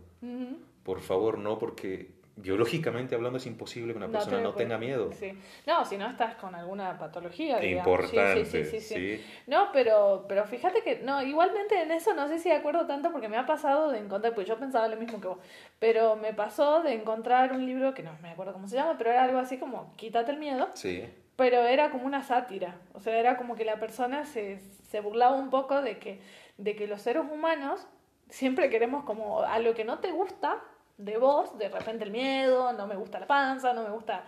Por favor, no, porque biológicamente hablando es imposible que una persona no, tenga miedo. Sí. No, si no estás con alguna patología. Importante, sí, sí, sí, No, pero, pero fíjate que, no, igualmente en eso no sé si de acuerdo tanto porque me ha pasado de encontrar, pues yo pensaba lo mismo que vos, pero me pasó de encontrar un libro que no me acuerdo cómo se llama, pero era algo así como Quítate el miedo. Sí. Pero era como una sátira, o sea, era como que la persona se, se burlaba un poco de que, de que los seres humanos siempre queremos como a lo que no te gusta, de vos, de repente el miedo, no me gusta la panza, no me gusta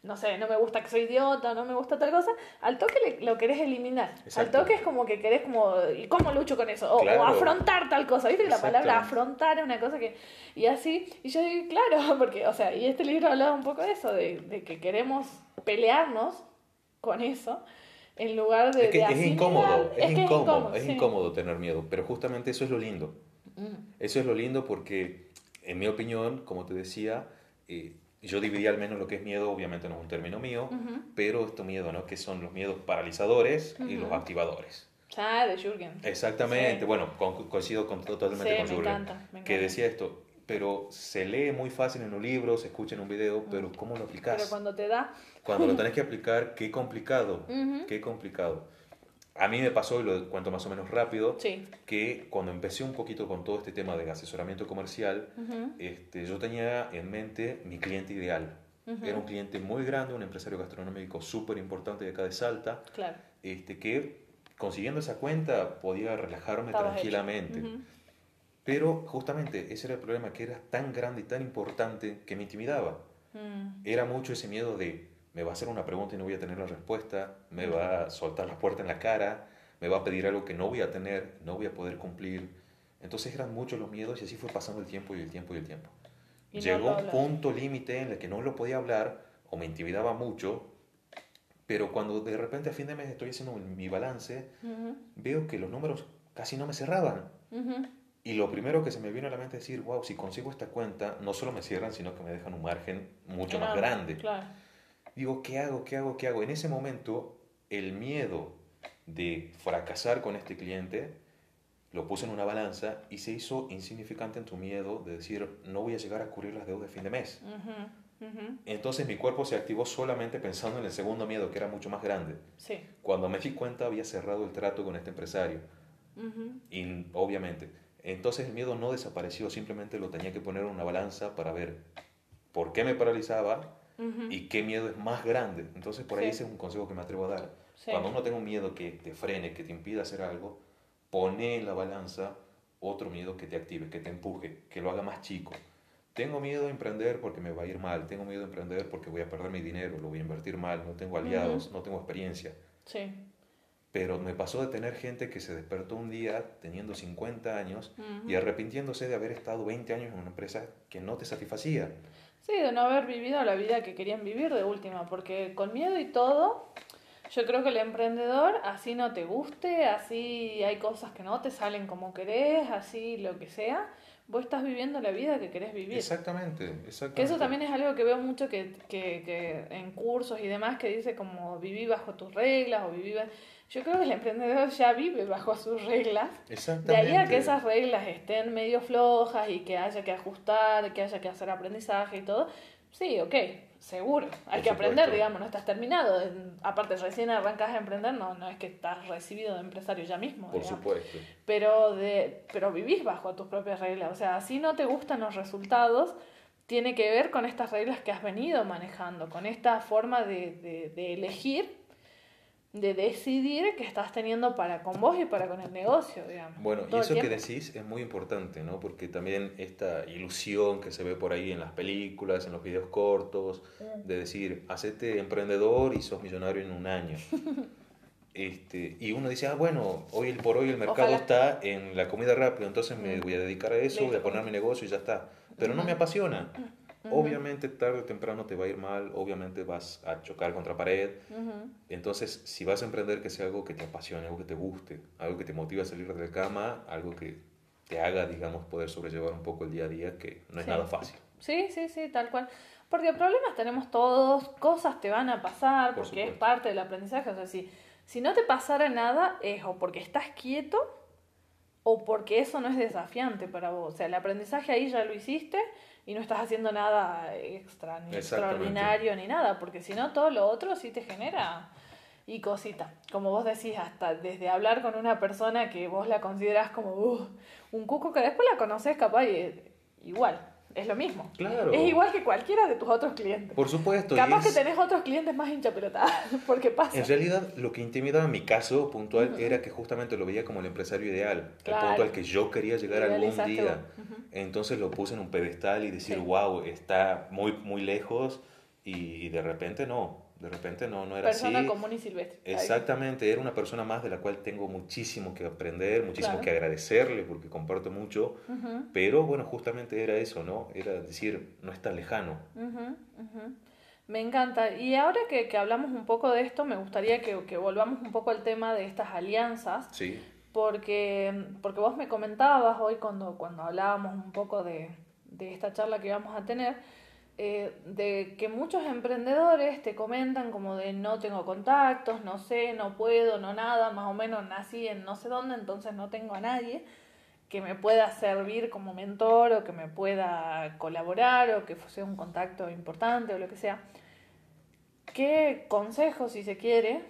no sé, no me gusta que soy idiota, no me gusta tal cosa, al toque le- lo querés eliminar. Exacto. Al toque es como que querés como, ¿y cómo lucho con eso? O, afrontar tal cosa, ¿viste? La palabra afrontar es una cosa que... Y así, y yo digo, claro, porque, o sea, y este libro hablaba un poco de eso, de, de que queremos pelearnos con eso, en lugar de... Es que de es incómodo, es, incómodo, es sí. incómodo tener miedo, pero justamente eso es lo lindo. Mm, Eso es lo lindo porque, en mi opinión, como te decía, eh, yo dividí al menos lo que es miedo, obviamente no es un término mío, Ujú. pero estos miedos, ¿no? Que son los miedos paralizadores y los activadores. Ah, de Jürgen. Exactamente, Sí. bueno, con- coincido con, totalmente Sí, con me Jürgen, encanta, me que encanta. decía esto, pero se lee muy fácil en un libro, se escucha en un video, pero ¿cómo lo aplicas? Pero cuando te da... Cuando lo tenés que aplicar, qué complicado, Ujú. qué complicado. A mí me pasó, y lo cuento más o menos rápido, Sí. que cuando empecé un poquito con todo este tema de asesoramiento comercial, este, yo tenía en mente mi cliente ideal. Era un cliente muy grande, un empresario gastronómico súper importante de acá de Salta, Claro. este, que consiguiendo esa cuenta podía relajarme tranquilamente. Pero justamente ese era el problema, que era tan grande y tan importante que me intimidaba. Mm. Era mucho ese miedo de me va a hacer una pregunta y no voy a tener la respuesta, me va a soltar la puerta en la cara, me va a pedir algo que no voy a tener, no voy a poder cumplir. Entonces eran muchos los miedos y así fue pasando el tiempo y el tiempo y el tiempo. Y Llegó un punto límite en el que no lo podía hablar o me intimidaba mucho, pero cuando de repente a fin de mes estoy haciendo mi balance, veo que los números casi no me cerraban. Y lo primero que se me vino a la mente es decir, wow, si consigo esta cuenta, no solo me cierran, sino que me dejan un margen mucho más grande. Claro. Digo, ¿qué hago? ¿Qué hago? ¿Qué hago? En ese momento, el miedo de fracasar con este cliente lo puse en una balanza y se hizo insignificante en tu miedo de decir, no voy a llegar a cubrir las deudas de fin de mes. Entonces mi cuerpo se activó solamente pensando en el segundo miedo, que era mucho más grande. Sí. Cuando me di cuenta, había cerrado el trato con este empresario. Y obviamente, entonces el miedo no desapareció, simplemente lo tenía que poner en una balanza para ver por qué me paralizaba Y qué miedo es más grande. Entonces por ahí Sí. ese es un consejo que me atrevo a dar. Sí. Cuando uno tenga un miedo que te frene, que te impida hacer algo, pone en la balanza otro miedo que te active, que te empuje, que lo haga más chico. Tengo miedo a emprender porque me va a ir mal, tengo miedo a emprender porque voy a perder mi dinero, lo voy a invertir mal, no tengo aliados, no tengo experiencia. Sí. Pero me pasó de tener gente que se despertó un día teniendo 50 años y arrepintiéndose de haber estado 20 años en una empresa que no te satisfacía. Sí, de no haber vivido la vida que querían vivir de última, porque con miedo y todo, yo creo que el emprendedor, así no te guste, así hay cosas que no te salen como querés, así lo que sea, vos estás viviendo la vida que querés vivir. Exactamente, exactamente. Que eso también es algo que veo mucho que, que, que en cursos y demás que dice como viví bajo tus reglas o viví... Yo creo que el emprendedor ya vive bajo sus reglas. De Exactamente. ahí a que esas reglas estén medio flojas y que haya que ajustar, que haya que hacer aprendizaje y todo, sí, ok, seguro. Hay Por que aprender, digamos, no estás terminado. Aparte, recién arrancas a emprender, no, no es que estás recibido de empresario ya mismo. Por digamos. supuesto. Pero, de, pero vivís bajo tus propias reglas. O sea, si no te gustan los resultados, tiene que ver con estas reglas que has venido manejando, con esta forma de, de, de elegir, de decidir que estás teniendo para con vos y para con el negocio, digamos. Bueno, y eso que decís es muy importante, ¿no? Porque también esta ilusión que se ve por ahí en las películas, en los videos cortos, Mm. de decir, hacete emprendedor y sos millonario en un año. Este, y uno dice, ah, bueno, hoy por hoy el mercado Ojalá. está en la comida rápida, entonces me Mm. voy a dedicar a eso, voy a poner mi negocio y ya está. Pero no me apasiona. Obviamente tarde o temprano te va a ir mal, obviamente vas a chocar contra pared. Entonces, si vas a emprender, que sea algo que te apasione, algo que te guste, algo que te motive a salir de la cama, algo que te haga, digamos, poder sobrellevar un poco el día a día, que no es Sí. nada fácil. Sí, sí, sí, tal cual. Porque problemas tenemos todos, cosas te van a pasar, Por porque es parte del aprendizaje. O sea, si, si no te pasara nada, es o porque estás quieto o porque eso no es desafiante para vos. O sea, el aprendizaje ahí ya lo hiciste y no estás haciendo nada extra, ni extraordinario, ni nada, porque si no, todo lo otro sí te genera y cosita. Como vos decís, hasta desde hablar con una persona que vos la considerás como "Uh, un cuco que después la conoces capaz y igual, es lo mismo. Claro. Es igual que cualquiera de tus otros clientes. Por supuesto. Capaz que es- tenés otros clientes más hinchapelotados, porque pasa. En realidad, lo que intimidaba mi caso puntual era que justamente lo veía como el empresario ideal, Claro. el punto al que yo quería llegar algún día. vos. Ujú. Entonces lo puse en un pedestal y decir, Sí. wow, está muy, muy lejos y, de repente no, de repente no, no era persona así. Persona común y silvestre. Exactamente, era una persona más de la cual tengo muchísimo que aprender, muchísimo que agradecerle porque comparto mucho, pero bueno, justamente era eso, ¿no? Era decir, no es tan lejano. Me encanta. Y ahora que, que, hablamos un poco de esto, me gustaría que, que, volvamos un poco al tema de estas alianzas. Sí. Porque, porque vos me comentabas hoy cuando, cuando hablábamos un poco de, de esta charla que íbamos a tener, eh, de que muchos emprendedores te comentan como de no tengo contactos, no sé, no puedo, no nada, más o menos nací en no sé dónde, entonces no tengo a nadie que me pueda servir como mentor o que me pueda colaborar o que sea un contacto importante o lo que sea. ¿Qué consejos, si se quiere,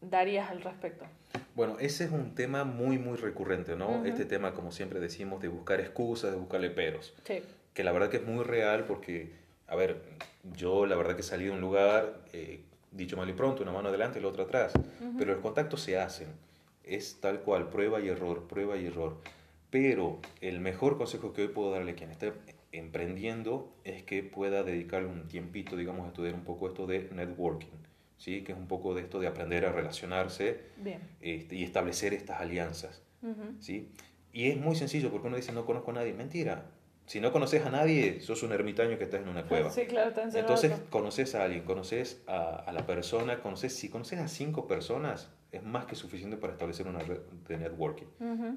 darías al respecto? Bueno, ese es un tema muy, muy recurrente, ¿no? Este tema, como siempre decimos, de buscar excusas, de buscarle peros. Sí. Que la verdad que es muy real porque a ver, yo la verdad que salí de un lugar, eh, dicho mal y pronto, una mano adelante y la otra atrás, pero los contactos se hacen, es tal cual, prueba y error, prueba y error. Pero el mejor consejo que hoy puedo darle a quien esté emprendiendo es que pueda dedicarle un tiempito, digamos, a estudiar un poco esto de networking, ¿sí? que es un poco de esto de aprender a relacionarse este, y establecer estas alianzas. ¿sí? Y es muy sencillo porque uno dice no conozco a nadie. Mentira, si no conoces a nadie, sos un ermitaño que estás en una cueva. Sí, claro, Entonces conoces a alguien, conoces a, la persona, conoces, si conoces a cinco personas, es más que suficiente para establecer una red de networking.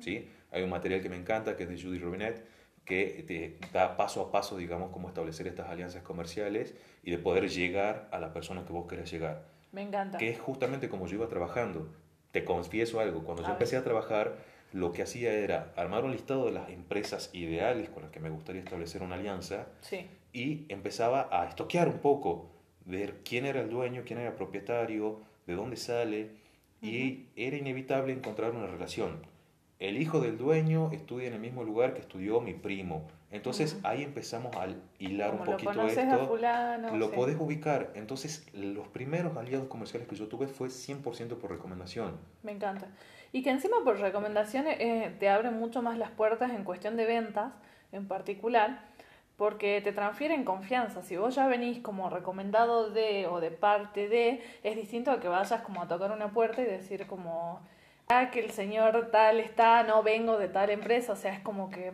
¿sí? Hay un material que me encanta, que es de Judy Robinet, que te da paso a paso, digamos, cómo establecer estas alianzas comerciales y de poder llegar a la persona que vos querés llegar. Me encanta. Que es justamente como yo iba trabajando. Te confieso algo, cuando yo empecé a trabajar lo que hacía era armar un listado de las empresas ideales con las que me gustaría establecer una alianza y empezaba a estoquear un poco, ver quién era el dueño, quién era el propietario, de dónde sale, y era inevitable encontrar una relación. El hijo del dueño estudia en el mismo lugar que estudió mi primo. Entonces ahí empezamos a hilar un poquito lo esto. lo podés ubicar. Entonces los primeros aliados comerciales que yo tuve fue 100% por recomendación. Me encanta. Y que encima por recomendaciones eh, te abren mucho más las puertas en cuestión de ventas en particular, porque te transfieren confianza. Si vos ya venís como recomendado de o de parte de, es distinto a que vayas como a tocar una puerta y decir como, ah, que el señor tal está, no vengo de tal empresa, o sea, es como que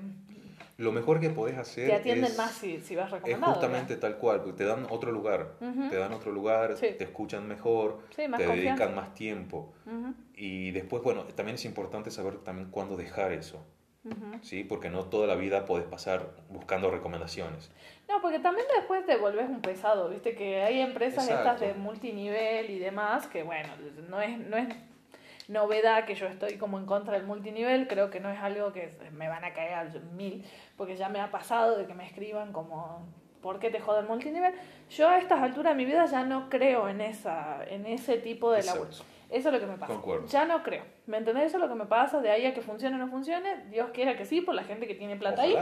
lo mejor que podés hacer te atienden más si, si, vas recomendado. Es justamente tal cual, te dan otro lugar, te dan otro lugar, te escuchan mejor, te dedican más tiempo. Y después, bueno, también es importante saber también cuándo dejar eso. ¿Sí? Porque no toda la vida podés pasar buscando recomendaciones. No, porque también después te volvés un pesado, viste que hay empresas estas de multinivel y demás que bueno, no es, no es novedad que yo estoy como en contra del multinivel, creo que no es algo que me van a caer al mil, porque ya me ha pasado de que me escriban como ¿por qué te jode el multinivel? Yo a estas alturas de mi vida ya no creo en esa en ese tipo de labor. Eso es lo que me pasa. Ya no creo. ¿Me entendés? Eso es lo que me pasa. De ahí a que funcione o no funcione, Dios quiera que sí, por la gente que tiene plata ahí.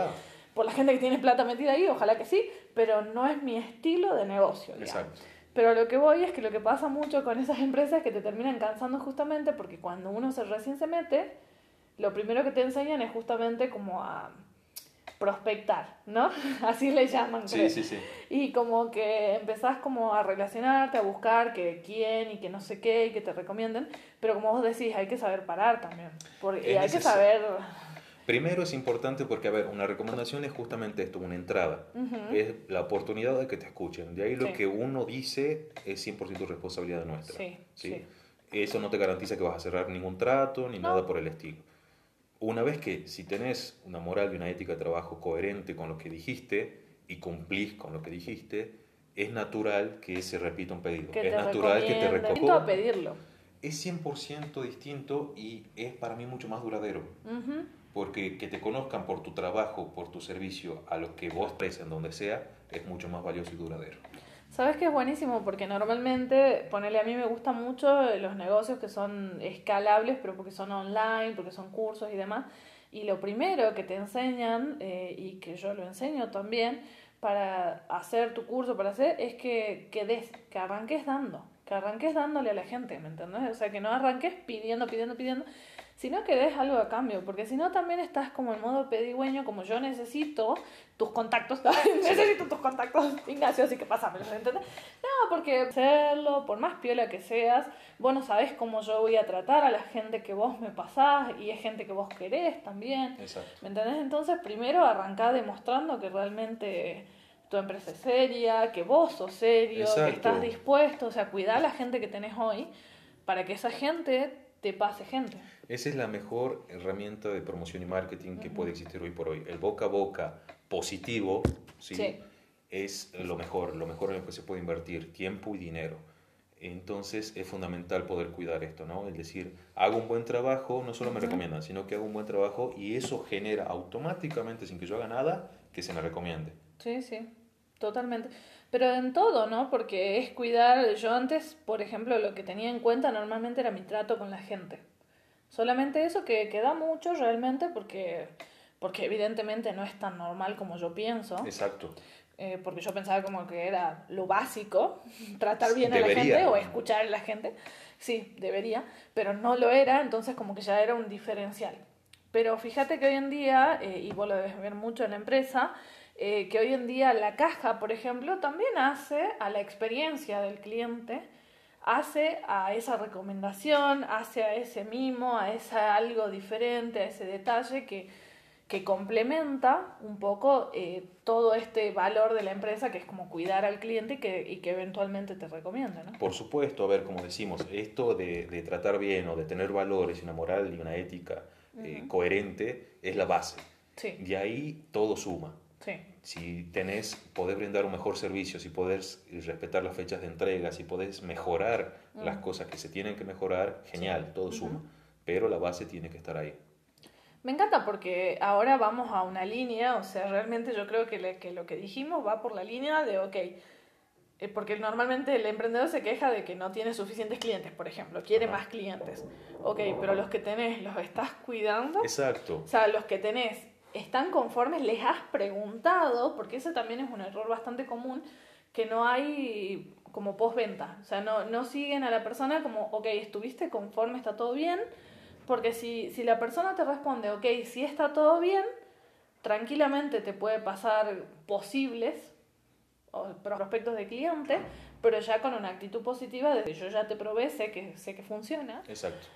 Por la gente que tiene plata metida ahí, ojalá que sí, pero no es mi estilo de negocio. Exacto. Pero lo que voy es que lo que pasa mucho con esas empresas es que te terminan cansando justamente porque cuando uno se recién se mete, lo primero que te enseñan es justamente como a prospectar, ¿no? Así le llaman. Sí, sí, sí. Y como que empezás como a relacionarte, a buscar que quién y que no sé qué y que te recomienden, pero como vos decís, hay que saber parar también. Porque, y hay que saber Primero es importante porque, a ver, una recomendación es justamente esto, una entrada. Es la oportunidad de que te escuchen. De ahí lo que uno dice es 100% responsabilidad nuestra. Sí, sí, Eso no te garantiza que vas a cerrar ningún trato ni nada por el estilo. Una vez que si tenés una moral y una ética de trabajo coherente con lo que dijiste y cumplís con lo que dijiste, es natural que se repita un pedido. es natural que te recomiendo pedirlo. Es 100% distinto y es para mí mucho más duradero porque que te conozcan por tu trabajo, por tu servicio, a lo que vos en donde sea, es mucho más valioso y duradero. Sabes que es buenísimo porque normalmente, ponele a mí me gustan mucho los negocios que son escalables, pero porque son online, porque son cursos y demás. Y lo primero que te enseñan, eh, y que yo lo enseño también, para hacer tu curso, para hacer, es que, que des, que arranques dando, que arranques dándole a la gente, ¿me entendés? O sea, que no arranques pidiendo, pidiendo, pidiendo, sino que des algo a cambio, porque si no también estás como en modo pedigüeño, como yo necesito tus contactos, necesito tus contactos, Ignacio, así que pásame, ¿entendés? No, porque hacerlo, por más piola que seas, vos no sabés cómo yo voy a tratar a la gente que vos me pasás y es gente que vos querés también. Exacto. ¿Me entendés? Entonces, primero arrancá demostrando que realmente tu empresa es seria, que vos sos serio, que estás dispuesto, o sea, cuidar a la gente que tenés hoy para que esa gente te pase gente. Esa es la mejor herramienta de promoción y marketing que puede existir hoy por hoy. El boca a boca positivo ¿sí? Sí. es lo mejor, lo mejor en lo que se puede invertir, tiempo y dinero. Entonces es fundamental poder cuidar esto, ¿no? Es decir, hago un buen trabajo, no solo me recomiendan, sino que hago un buen trabajo y eso genera automáticamente, sin que yo haga nada, que se me recomiende. Sí, sí, totalmente. Pero en todo, ¿no? Porque es cuidar, yo antes, por ejemplo, lo que tenía en cuenta normalmente era mi trato con la gente. Solamente eso que, que da mucho realmente porque, porque evidentemente no es tan normal como yo pienso. Exacto. eh, porque yo pensaba como que era lo básico, tratar bien a la gente o escuchar a la gente. Sí, debería, pero no lo era, entonces como que ya era un diferencial. Pero fíjate que hoy en día, eh, y vos lo debes ver mucho en la empresa, eh, que hoy en día la caja, por ejemplo, también hace a la experiencia del cliente, hace a esa recomendación, hace a ese mimo, a esa algo diferente, a ese detalle que, que complementa un poco eh, todo este valor de la empresa que es como cuidar al cliente y que, y que eventualmente te recomienda, ¿no? Por supuesto, a ver, como decimos, esto de, de tratar bien o de tener valores y una moral y una ética eh, coherente es la base. Sí, De ahí todo suma. Si tenés, podés brindar un mejor servicio, si podés respetar las fechas de entrega, si podés mejorar las cosas que se tienen que mejorar, genial, todo suma. Pero la base tiene que estar ahí. Me encanta porque ahora vamos a una línea, o sea, realmente yo creo que, le- que lo que dijimos va por la línea de, ok, eh, porque normalmente el emprendedor se queja de que no tiene suficientes clientes, por ejemplo, quiere más clientes. Ok, pero los que tenés, ¿los estás cuidando? Exacto. O sea, los que tenés, ¿están conformes? ¿Les has preguntado? Porque ese también es un error bastante común, que no hay como postventa. O sea, no, no siguen a la persona como, ok, ¿estuviste conforme? ¿Está todo bien? Porque si, si la persona te responde, ok, si está todo bien, tranquilamente te puede pasar posibles o prospectos de cliente, pero ya con una actitud positiva de yo ya te probé, sé que, sé que funciona. Exacto.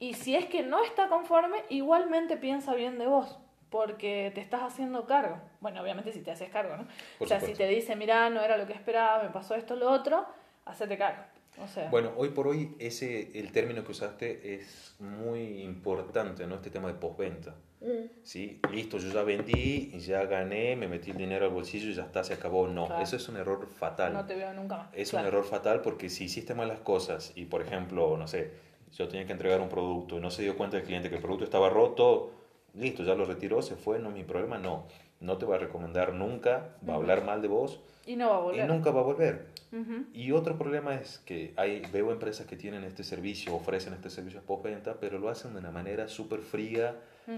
Y si es que no está conforme, igualmente piensa bien de vos, porque te estás haciendo cargo. Bueno, obviamente si te haces cargo, ¿no? Por o sea, si supuesto. te dice, mira, no era lo que esperaba, me pasó esto, lo otro, hacete cargo. O sea, Bueno, hoy por hoy ese, el término que usaste es muy importante, ¿no? Este tema de postventa. Mm. ¿Sí? Listo, yo ya vendí, ya gané, me metí el dinero al bolsillo y ya está, se acabó. No, Claro. eso es un error fatal. no te veo nunca más. Es Claro. un error fatal porque si hiciste mal las cosas y, por ejemplo, no sé, yo tenía que entregar un producto y no se dio cuenta el cliente que el producto estaba roto, listo, ya lo retiró, se fue, no es mi problema, no. No te va a recomendar nunca, va a hablar mal de vos Y no va a y volver. nunca va a volver. Ujú. Y otro problema es que hay, veo empresas que tienen este servicio, ofrecen este servicio postventa, pero lo hacen de una manera súper fría,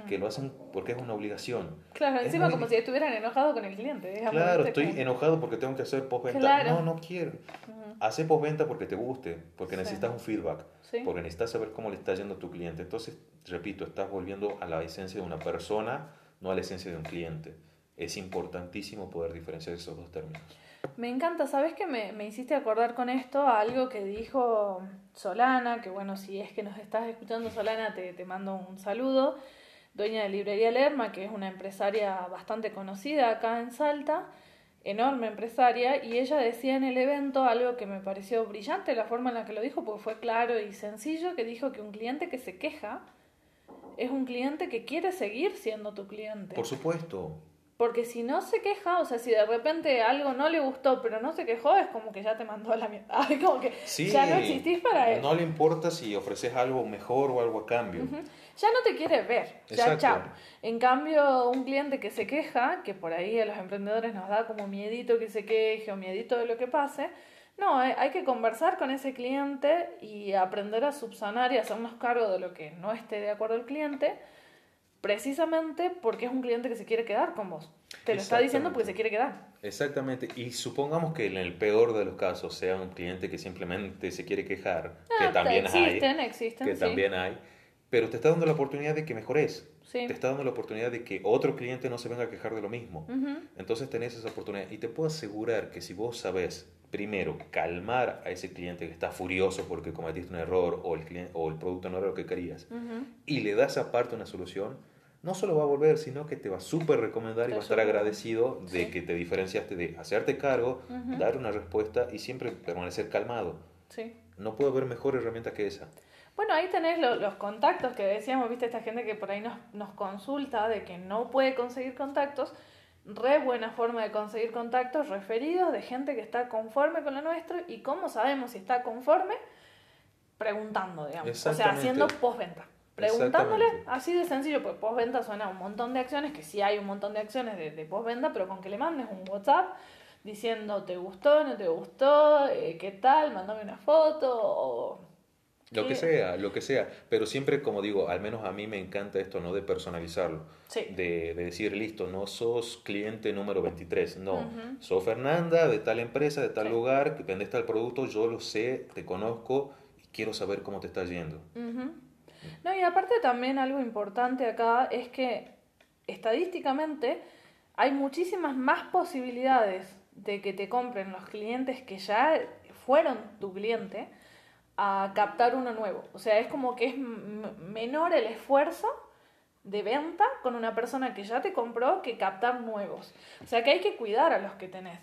que lo hacen porque es una obligación. Claro, Es encima muy como si estuvieran enojados con el cliente. Claro, estoy Como- enojado porque tengo que hacer postventa. Claro. No, no quiero. Hace postventa porque te guste, porque Sí. necesitas un feedback, Sí. porque necesitas saber cómo le está yendo a tu cliente. Entonces, repito, estás volviendo a la esencia de una persona, no a la esencia de un cliente. Es importantísimo poder diferenciar esos dos términos. Me encanta, ¿sabes que me, me hiciste acordar con esto a algo que dijo Solana? Que bueno, si es que nos estás escuchando, Solana, te, te mando un saludo. Dueña de Librería Lerma, que es una empresaria bastante conocida acá en Salta, enorme empresaria, y ella decía en el evento algo que me pareció brillante, la forma en la que lo dijo, porque fue claro y sencillo, que dijo que un cliente que se queja es un cliente que quiere seguir siendo tu cliente. Por supuesto. Porque si no se queja, o sea, si de repente algo no le gustó, pero no se quejó, es como que ya te mandó a la mierda. Como que Sí, ya no existís para él. No le importa si ofreces algo mejor o algo a cambio. Ya no te quiere ver. Ya Exacto. chao. En cambio, un cliente que se queja, que por ahí a los emprendedores nos da como miedito que se queje o miedito de lo que pase, no, eh, hay que conversar con ese cliente y aprender a subsanar y hacernos cargo de lo que no esté de acuerdo el cliente, precisamente porque es un cliente que se quiere quedar con vos. Te lo está diciendo porque se quiere quedar. Exactamente. Y supongamos que en el peor de los casos sea un cliente que simplemente se quiere quejar, Ah, que también hay. existen, existen, que sí. también hay. Pero te está dando la oportunidad de que mejores. Sí. Te está dando la oportunidad de que otro cliente no se venga a quejar de lo mismo. Entonces tenés esa oportunidad. Y te puedo asegurar que si vos sabés, primero, calmar a ese cliente que está furioso porque cometiste un error o el, cliente, o el producto no era lo que querías, y le das aparte una solución, no solo va a volver, sino que te va a súper recomendar y va a estar agradecido de Sí. que te diferenciaste de hacerte cargo, dar una respuesta y siempre permanecer calmado. Sí. No puedo haber mejor herramienta que esa. Bueno, ahí tenés lo- los contactos que decíamos, viste, esta gente que por ahí nos, nos consulta de que no puede conseguir contactos. Re buena forma de conseguir contactos referidos de gente que está conforme con lo nuestro y cómo sabemos si está conforme preguntando, digamos. O sea, haciendo postventa. Preguntándole así de sencillo, pues postventa suena a un montón de acciones, que sí hay un montón de acciones de, de postventa, pero con que le mandes un WhatsApp diciendo te gustó, no te gustó, eh, qué tal, mandame una foto o Lo que sea, lo que sea. Pero siempre, como digo, al menos a mí me encanta esto, ¿no? De personalizarlo. Sí. De, de decir, listo, no sos cliente número 23, no. Ujú. Sos Fernanda de tal empresa, de tal Sí. lugar, que vendes tal producto, yo lo sé, te conozco y quiero saber cómo te está yendo. No, y aparte también algo importante acá es que estadísticamente hay muchísimas más posibilidades de que te compren los clientes que ya fueron tu cliente a captar uno nuevo. O sea, es como que es menor el esfuerzo de venta con una persona que ya te compró que captar nuevos. O sea, que hay que cuidar a los que tenés.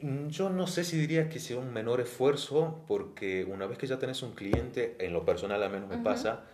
Mm, Yo no sé si diría que sea un menor esfuerzo, porque una vez que ya tenés un cliente, en lo personal al menos me pasa,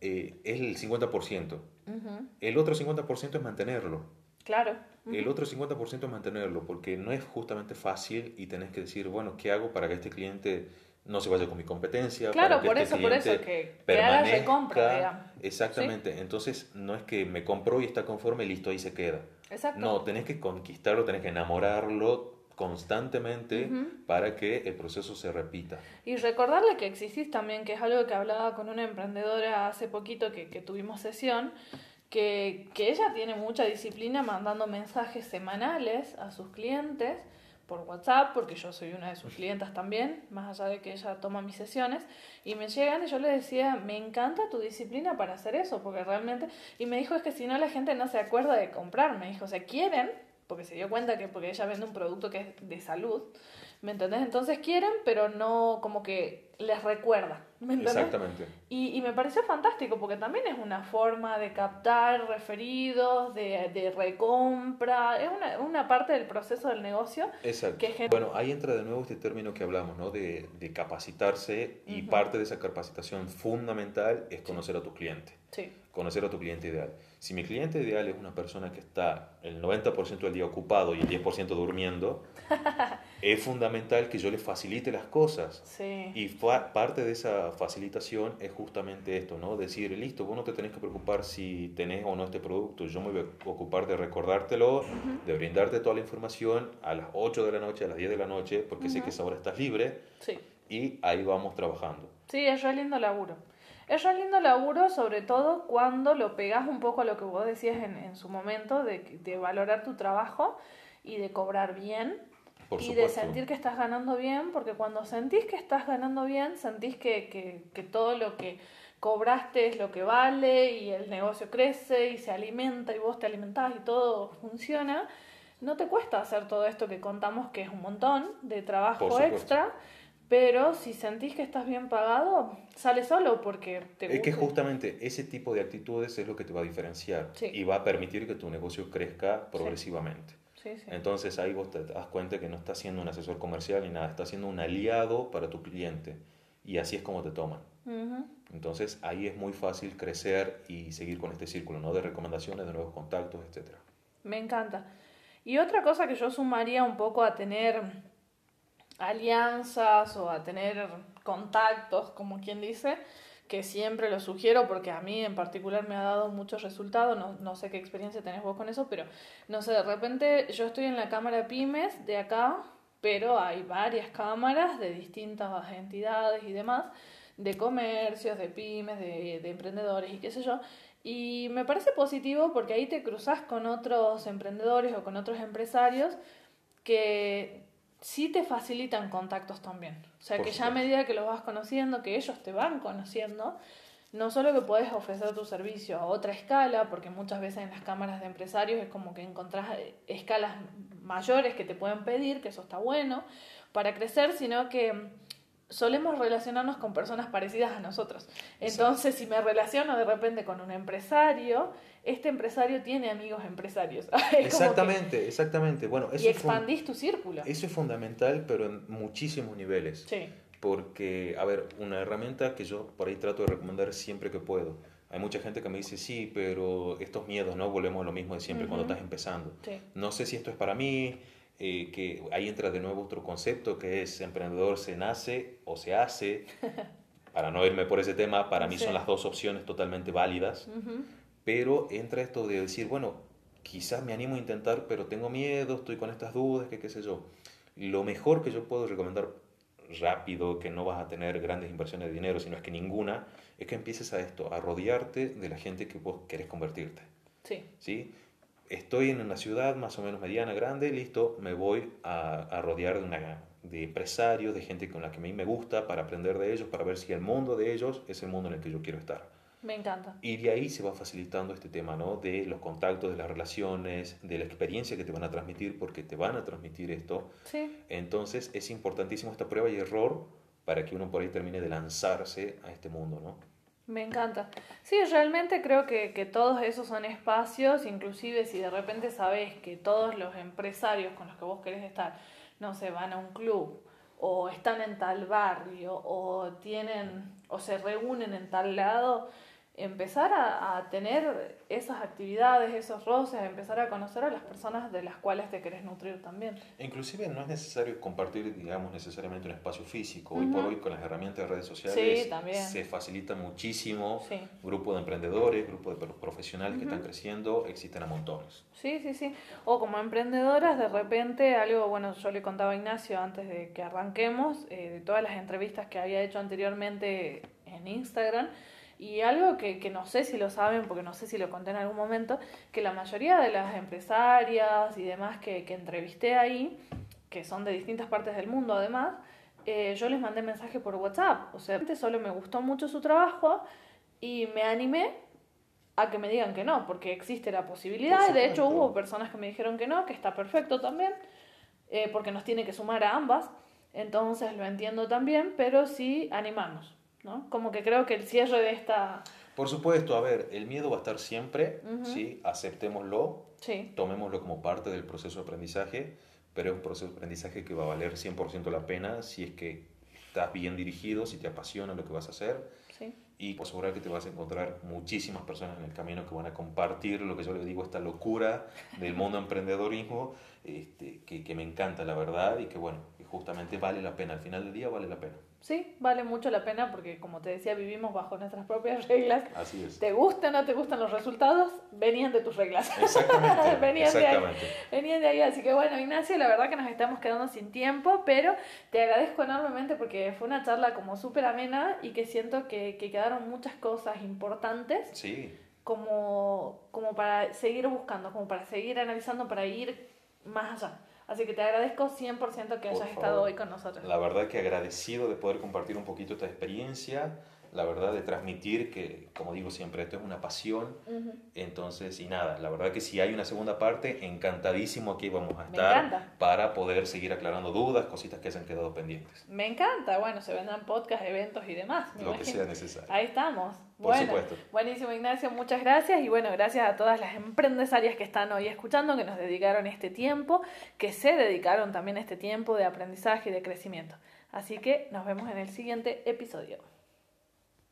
eh, es el 50%. Ujú. El otro 50% es mantenerlo. Claro. El otro 50% es mantenerlo, porque no es justamente fácil y tenés que decir, bueno, ¿qué hago para que este cliente no se vaya con mi competencia? Claro, para que por este eso, por eso, cliente que, que haga permanezca. recompra, digamos. Exactamente, entonces no es que me compró y está conforme y listo, ahí se queda. Exacto. No, tenés que conquistarlo, tenés que enamorarlo constantemente para que el proceso se repita. Y recordarle que existís también, que es algo que hablaba con una emprendedora hace poquito que, que tuvimos sesión, que, que ella tiene mucha disciplina mandando mensajes semanales a sus clientes por WhatsApp, porque yo soy una de sus clientas también, más allá de que ella toma mis sesiones, y me llegan y yo le decía, me encanta tu disciplina para hacer eso, porque realmente, y me dijo, es que si no la gente no se acuerda de comprar, me dijo, o sea, quieren, porque se dio cuenta que porque ella vende un producto que es de salud, ¿me entendés? Entonces quieren, pero no como que les recuerda, ¿me entendés? Exactamente. Y, y me pareció fantástico porque también es una forma de captar referidos, de, de recompra, es una, una parte del proceso del negocio. Exacto. Que Bueno, ahí entra de nuevo este término que hablamos, ¿no? De, de capacitarse y parte de esa capacitación fundamental es conocer a tu cliente. Sí, conocer a tu cliente ideal. Si mi cliente ideal es una persona que está el 90% del día ocupado y el 10% durmiendo, es fundamental que yo le facilite las cosas. sí. Y parte de esa facilitación es justamente esto, ¿no? Decir, listo, vos no te tenés que preocupar si tenés o no este producto, yo me voy a ocupar de recordártelo, de brindarte toda la información a las 8 de la noche, a las 10 de la noche, porque sé que esa hora estás libre Sí, y ahí vamos trabajando. sí, es re lindo laburo. Es re lindo laburo, sobre todo cuando lo pegas un poco a lo que vos decías en, en su momento, de, de valorar tu trabajo y de cobrar bien. Por y supuesto. de sentir que estás ganando bien, porque cuando sentís que estás ganando bien, sentís que, que, que todo lo que cobraste es lo que vale y el negocio crece y se alimenta y vos te alimentás y todo funciona, no te cuesta hacer todo esto que contamos que es un montón de trabajo extra, pero si sentís que estás bien pagado, sale solo porque te Es que gusta. justamente ese tipo de actitudes es lo que te va a diferenciar Sí. y va a permitir que tu negocio crezca progresivamente. Sí, sí. Entonces ahí vos te das cuenta que no estás siendo un asesor comercial ni nada, estás siendo un aliado para tu cliente y así es como te toman. Entonces ahí es muy fácil crecer y seguir con este círculo ¿no? de recomendaciones, de nuevos contactos, etc. Me encanta. Y otra cosa que yo sumaría un poco a tener alianzas o a tener contactos, como quien dice, que siempre lo sugiero porque a mí en particular me ha dado muchos resultados, no, no sé qué experiencia tenés vos con eso, pero no sé, de repente yo estoy en la cámara pymes de acá, pero hay varias cámaras de distintas entidades y demás, de comercios, de pymes, de, de emprendedores y qué sé yo, y me parece positivo porque ahí te cruzas con otros emprendedores o con otros empresarios que sí te facilitan contactos también. O sea, Por que ya a medida que los vas conociendo, que ellos te van conociendo, no solo que puedes ofrecer tu servicio a otra escala, porque muchas veces en las cámaras de empresarios es como que encontrás eh, escalas mayores que te pueden pedir, que eso está bueno para crecer, sino que solemos relacionarnos con personas parecidas a nosotros. Entonces, si me relaciono de repente con un empresario, este empresario tiene amigos empresarios. exactamente, exactamente. Bueno, y expandís tu círculo. Eso es fundamental, pero en muchísimos niveles. Sí. Porque, a ver, una herramienta que yo por ahí trato de recomendar siempre que puedo. Hay mucha gente que me dice, sí, pero estos miedos, ¿no? Volvemos a lo mismo de siempre cuando estás empezando. No sé si esto es para mí, eh, que ahí entra de nuevo otro concepto que es emprendedor se nace o se hace. Para no irme por ese tema, para mí son las dos opciones totalmente válidas. Pero entra esto de decir, bueno, quizás me animo a intentar, pero tengo miedo, estoy con estas dudas, que qué sé yo. Lo mejor que yo puedo recomendar rápido, que no vas a tener grandes inversiones de dinero, sino es que ninguna, es que empieces a esto, a rodearte de la gente que vos querés convertirte. Sí. ¿Sí? estoy en una ciudad más o menos mediana, grande, listo, me voy a, rodear de, una, de empresarios, de gente con la que a mí me gusta, para aprender de ellos, para ver si el mundo de ellos es el mundo en el que yo quiero estar. Me encanta. Y de ahí se va facilitando este tema, ¿no? De los contactos, de las relaciones, de la experiencia que te van a transmitir, porque te van a transmitir esto. Sí. Entonces es importantísimo esta prueba y error para que uno por ahí termine de lanzarse a este mundo, ¿no? Me encanta. Sí, realmente creo que, que, todos esos son espacios, inclusive si de repente sabes que todos los empresarios con los que vos querés estar, no sé, van a un club o están en tal barrio o tienen o se reúnen en tal lado, empezar a, a, tener esas actividades, esos roces, empezar a conocer a las personas de las cuales te querés nutrir también. Inclusive no es necesario compartir, digamos, necesariamente un espacio físico. Hoy por hoy con las herramientas de redes sociales se facilita muchísimo. Sí. Grupo de emprendedores, grupo de profesionales que están creciendo, existen a montones. Sí, sí, sí. O como emprendedoras, de repente, algo, bueno, yo le contaba a Ignacio antes de que arranquemos, eh, de todas las entrevistas que había hecho anteriormente en Instagram, y algo que, que, no sé si lo saben, porque no sé si lo conté en algún momento, que la mayoría de las empresarias y demás que, que entrevisté ahí, que son de distintas partes del mundo además, eh, yo les mandé mensaje por WhatsApp. O sea, solo me gustó mucho su trabajo y me animé a que me digan que no, porque existe la posibilidad. De hecho, hubo personas que me dijeron que no, que está perfecto también, eh, porque nos tiene que sumar a ambas. Entonces lo entiendo también, pero sí animamos. ¿No? Como que creo que el cierre de esta... Por supuesto, a ver, el miedo va a estar siempre, ¿sí? Aceptémoslo, sí. tomémoslo como parte del proceso de aprendizaje, pero es un proceso de aprendizaje que va a valer 100% la pena si es que estás bien dirigido, si te apasiona lo que vas a hacer. Sí. Y por asegurar que te vas a encontrar muchísimas personas en el camino que van a compartir lo que yo le digo, esta locura del mundo emprendedorismo, este, que, que me encanta, la verdad, y que bueno, justamente vale la pena, al final del día vale la pena. Sí, vale mucho la pena porque, como te decía, vivimos bajo nuestras propias reglas. Así es. ¿Te gustan o no te gustan los resultados? Venían de tus reglas. Exactamente. venían, De ahí, venían de ahí. Así que bueno, Ignacio, la verdad que nos estamos quedando sin tiempo, pero te agradezco enormemente porque fue una charla como súper amena y que siento que, que quedaron muchas cosas importantes. Sí. Como, como para seguir buscando, como para seguir analizando, para ir más allá. Así que te agradezco 100% que hayas estado hoy con nosotros. La verdad que agradecido de poder compartir un poquito esta experiencia, la verdad de transmitir que, como digo siempre, esto es una pasión. Entonces, y nada, la verdad que si hay una segunda parte, encantadísimo aquí vamos a estar para poder seguir aclarando dudas, cositas que hayan quedado pendientes. Me encanta, bueno, se vendrán podcasts, eventos y demás. Lo que sea necesario. Ahí estamos. Por bueno, supuesto. Buenísimo, Ignacio, muchas gracias. Y bueno, gracias a todas las empresarias que están hoy escuchando, que nos dedicaron este tiempo, que se dedicaron también este tiempo de aprendizaje y de crecimiento. Así que nos vemos en el siguiente episodio.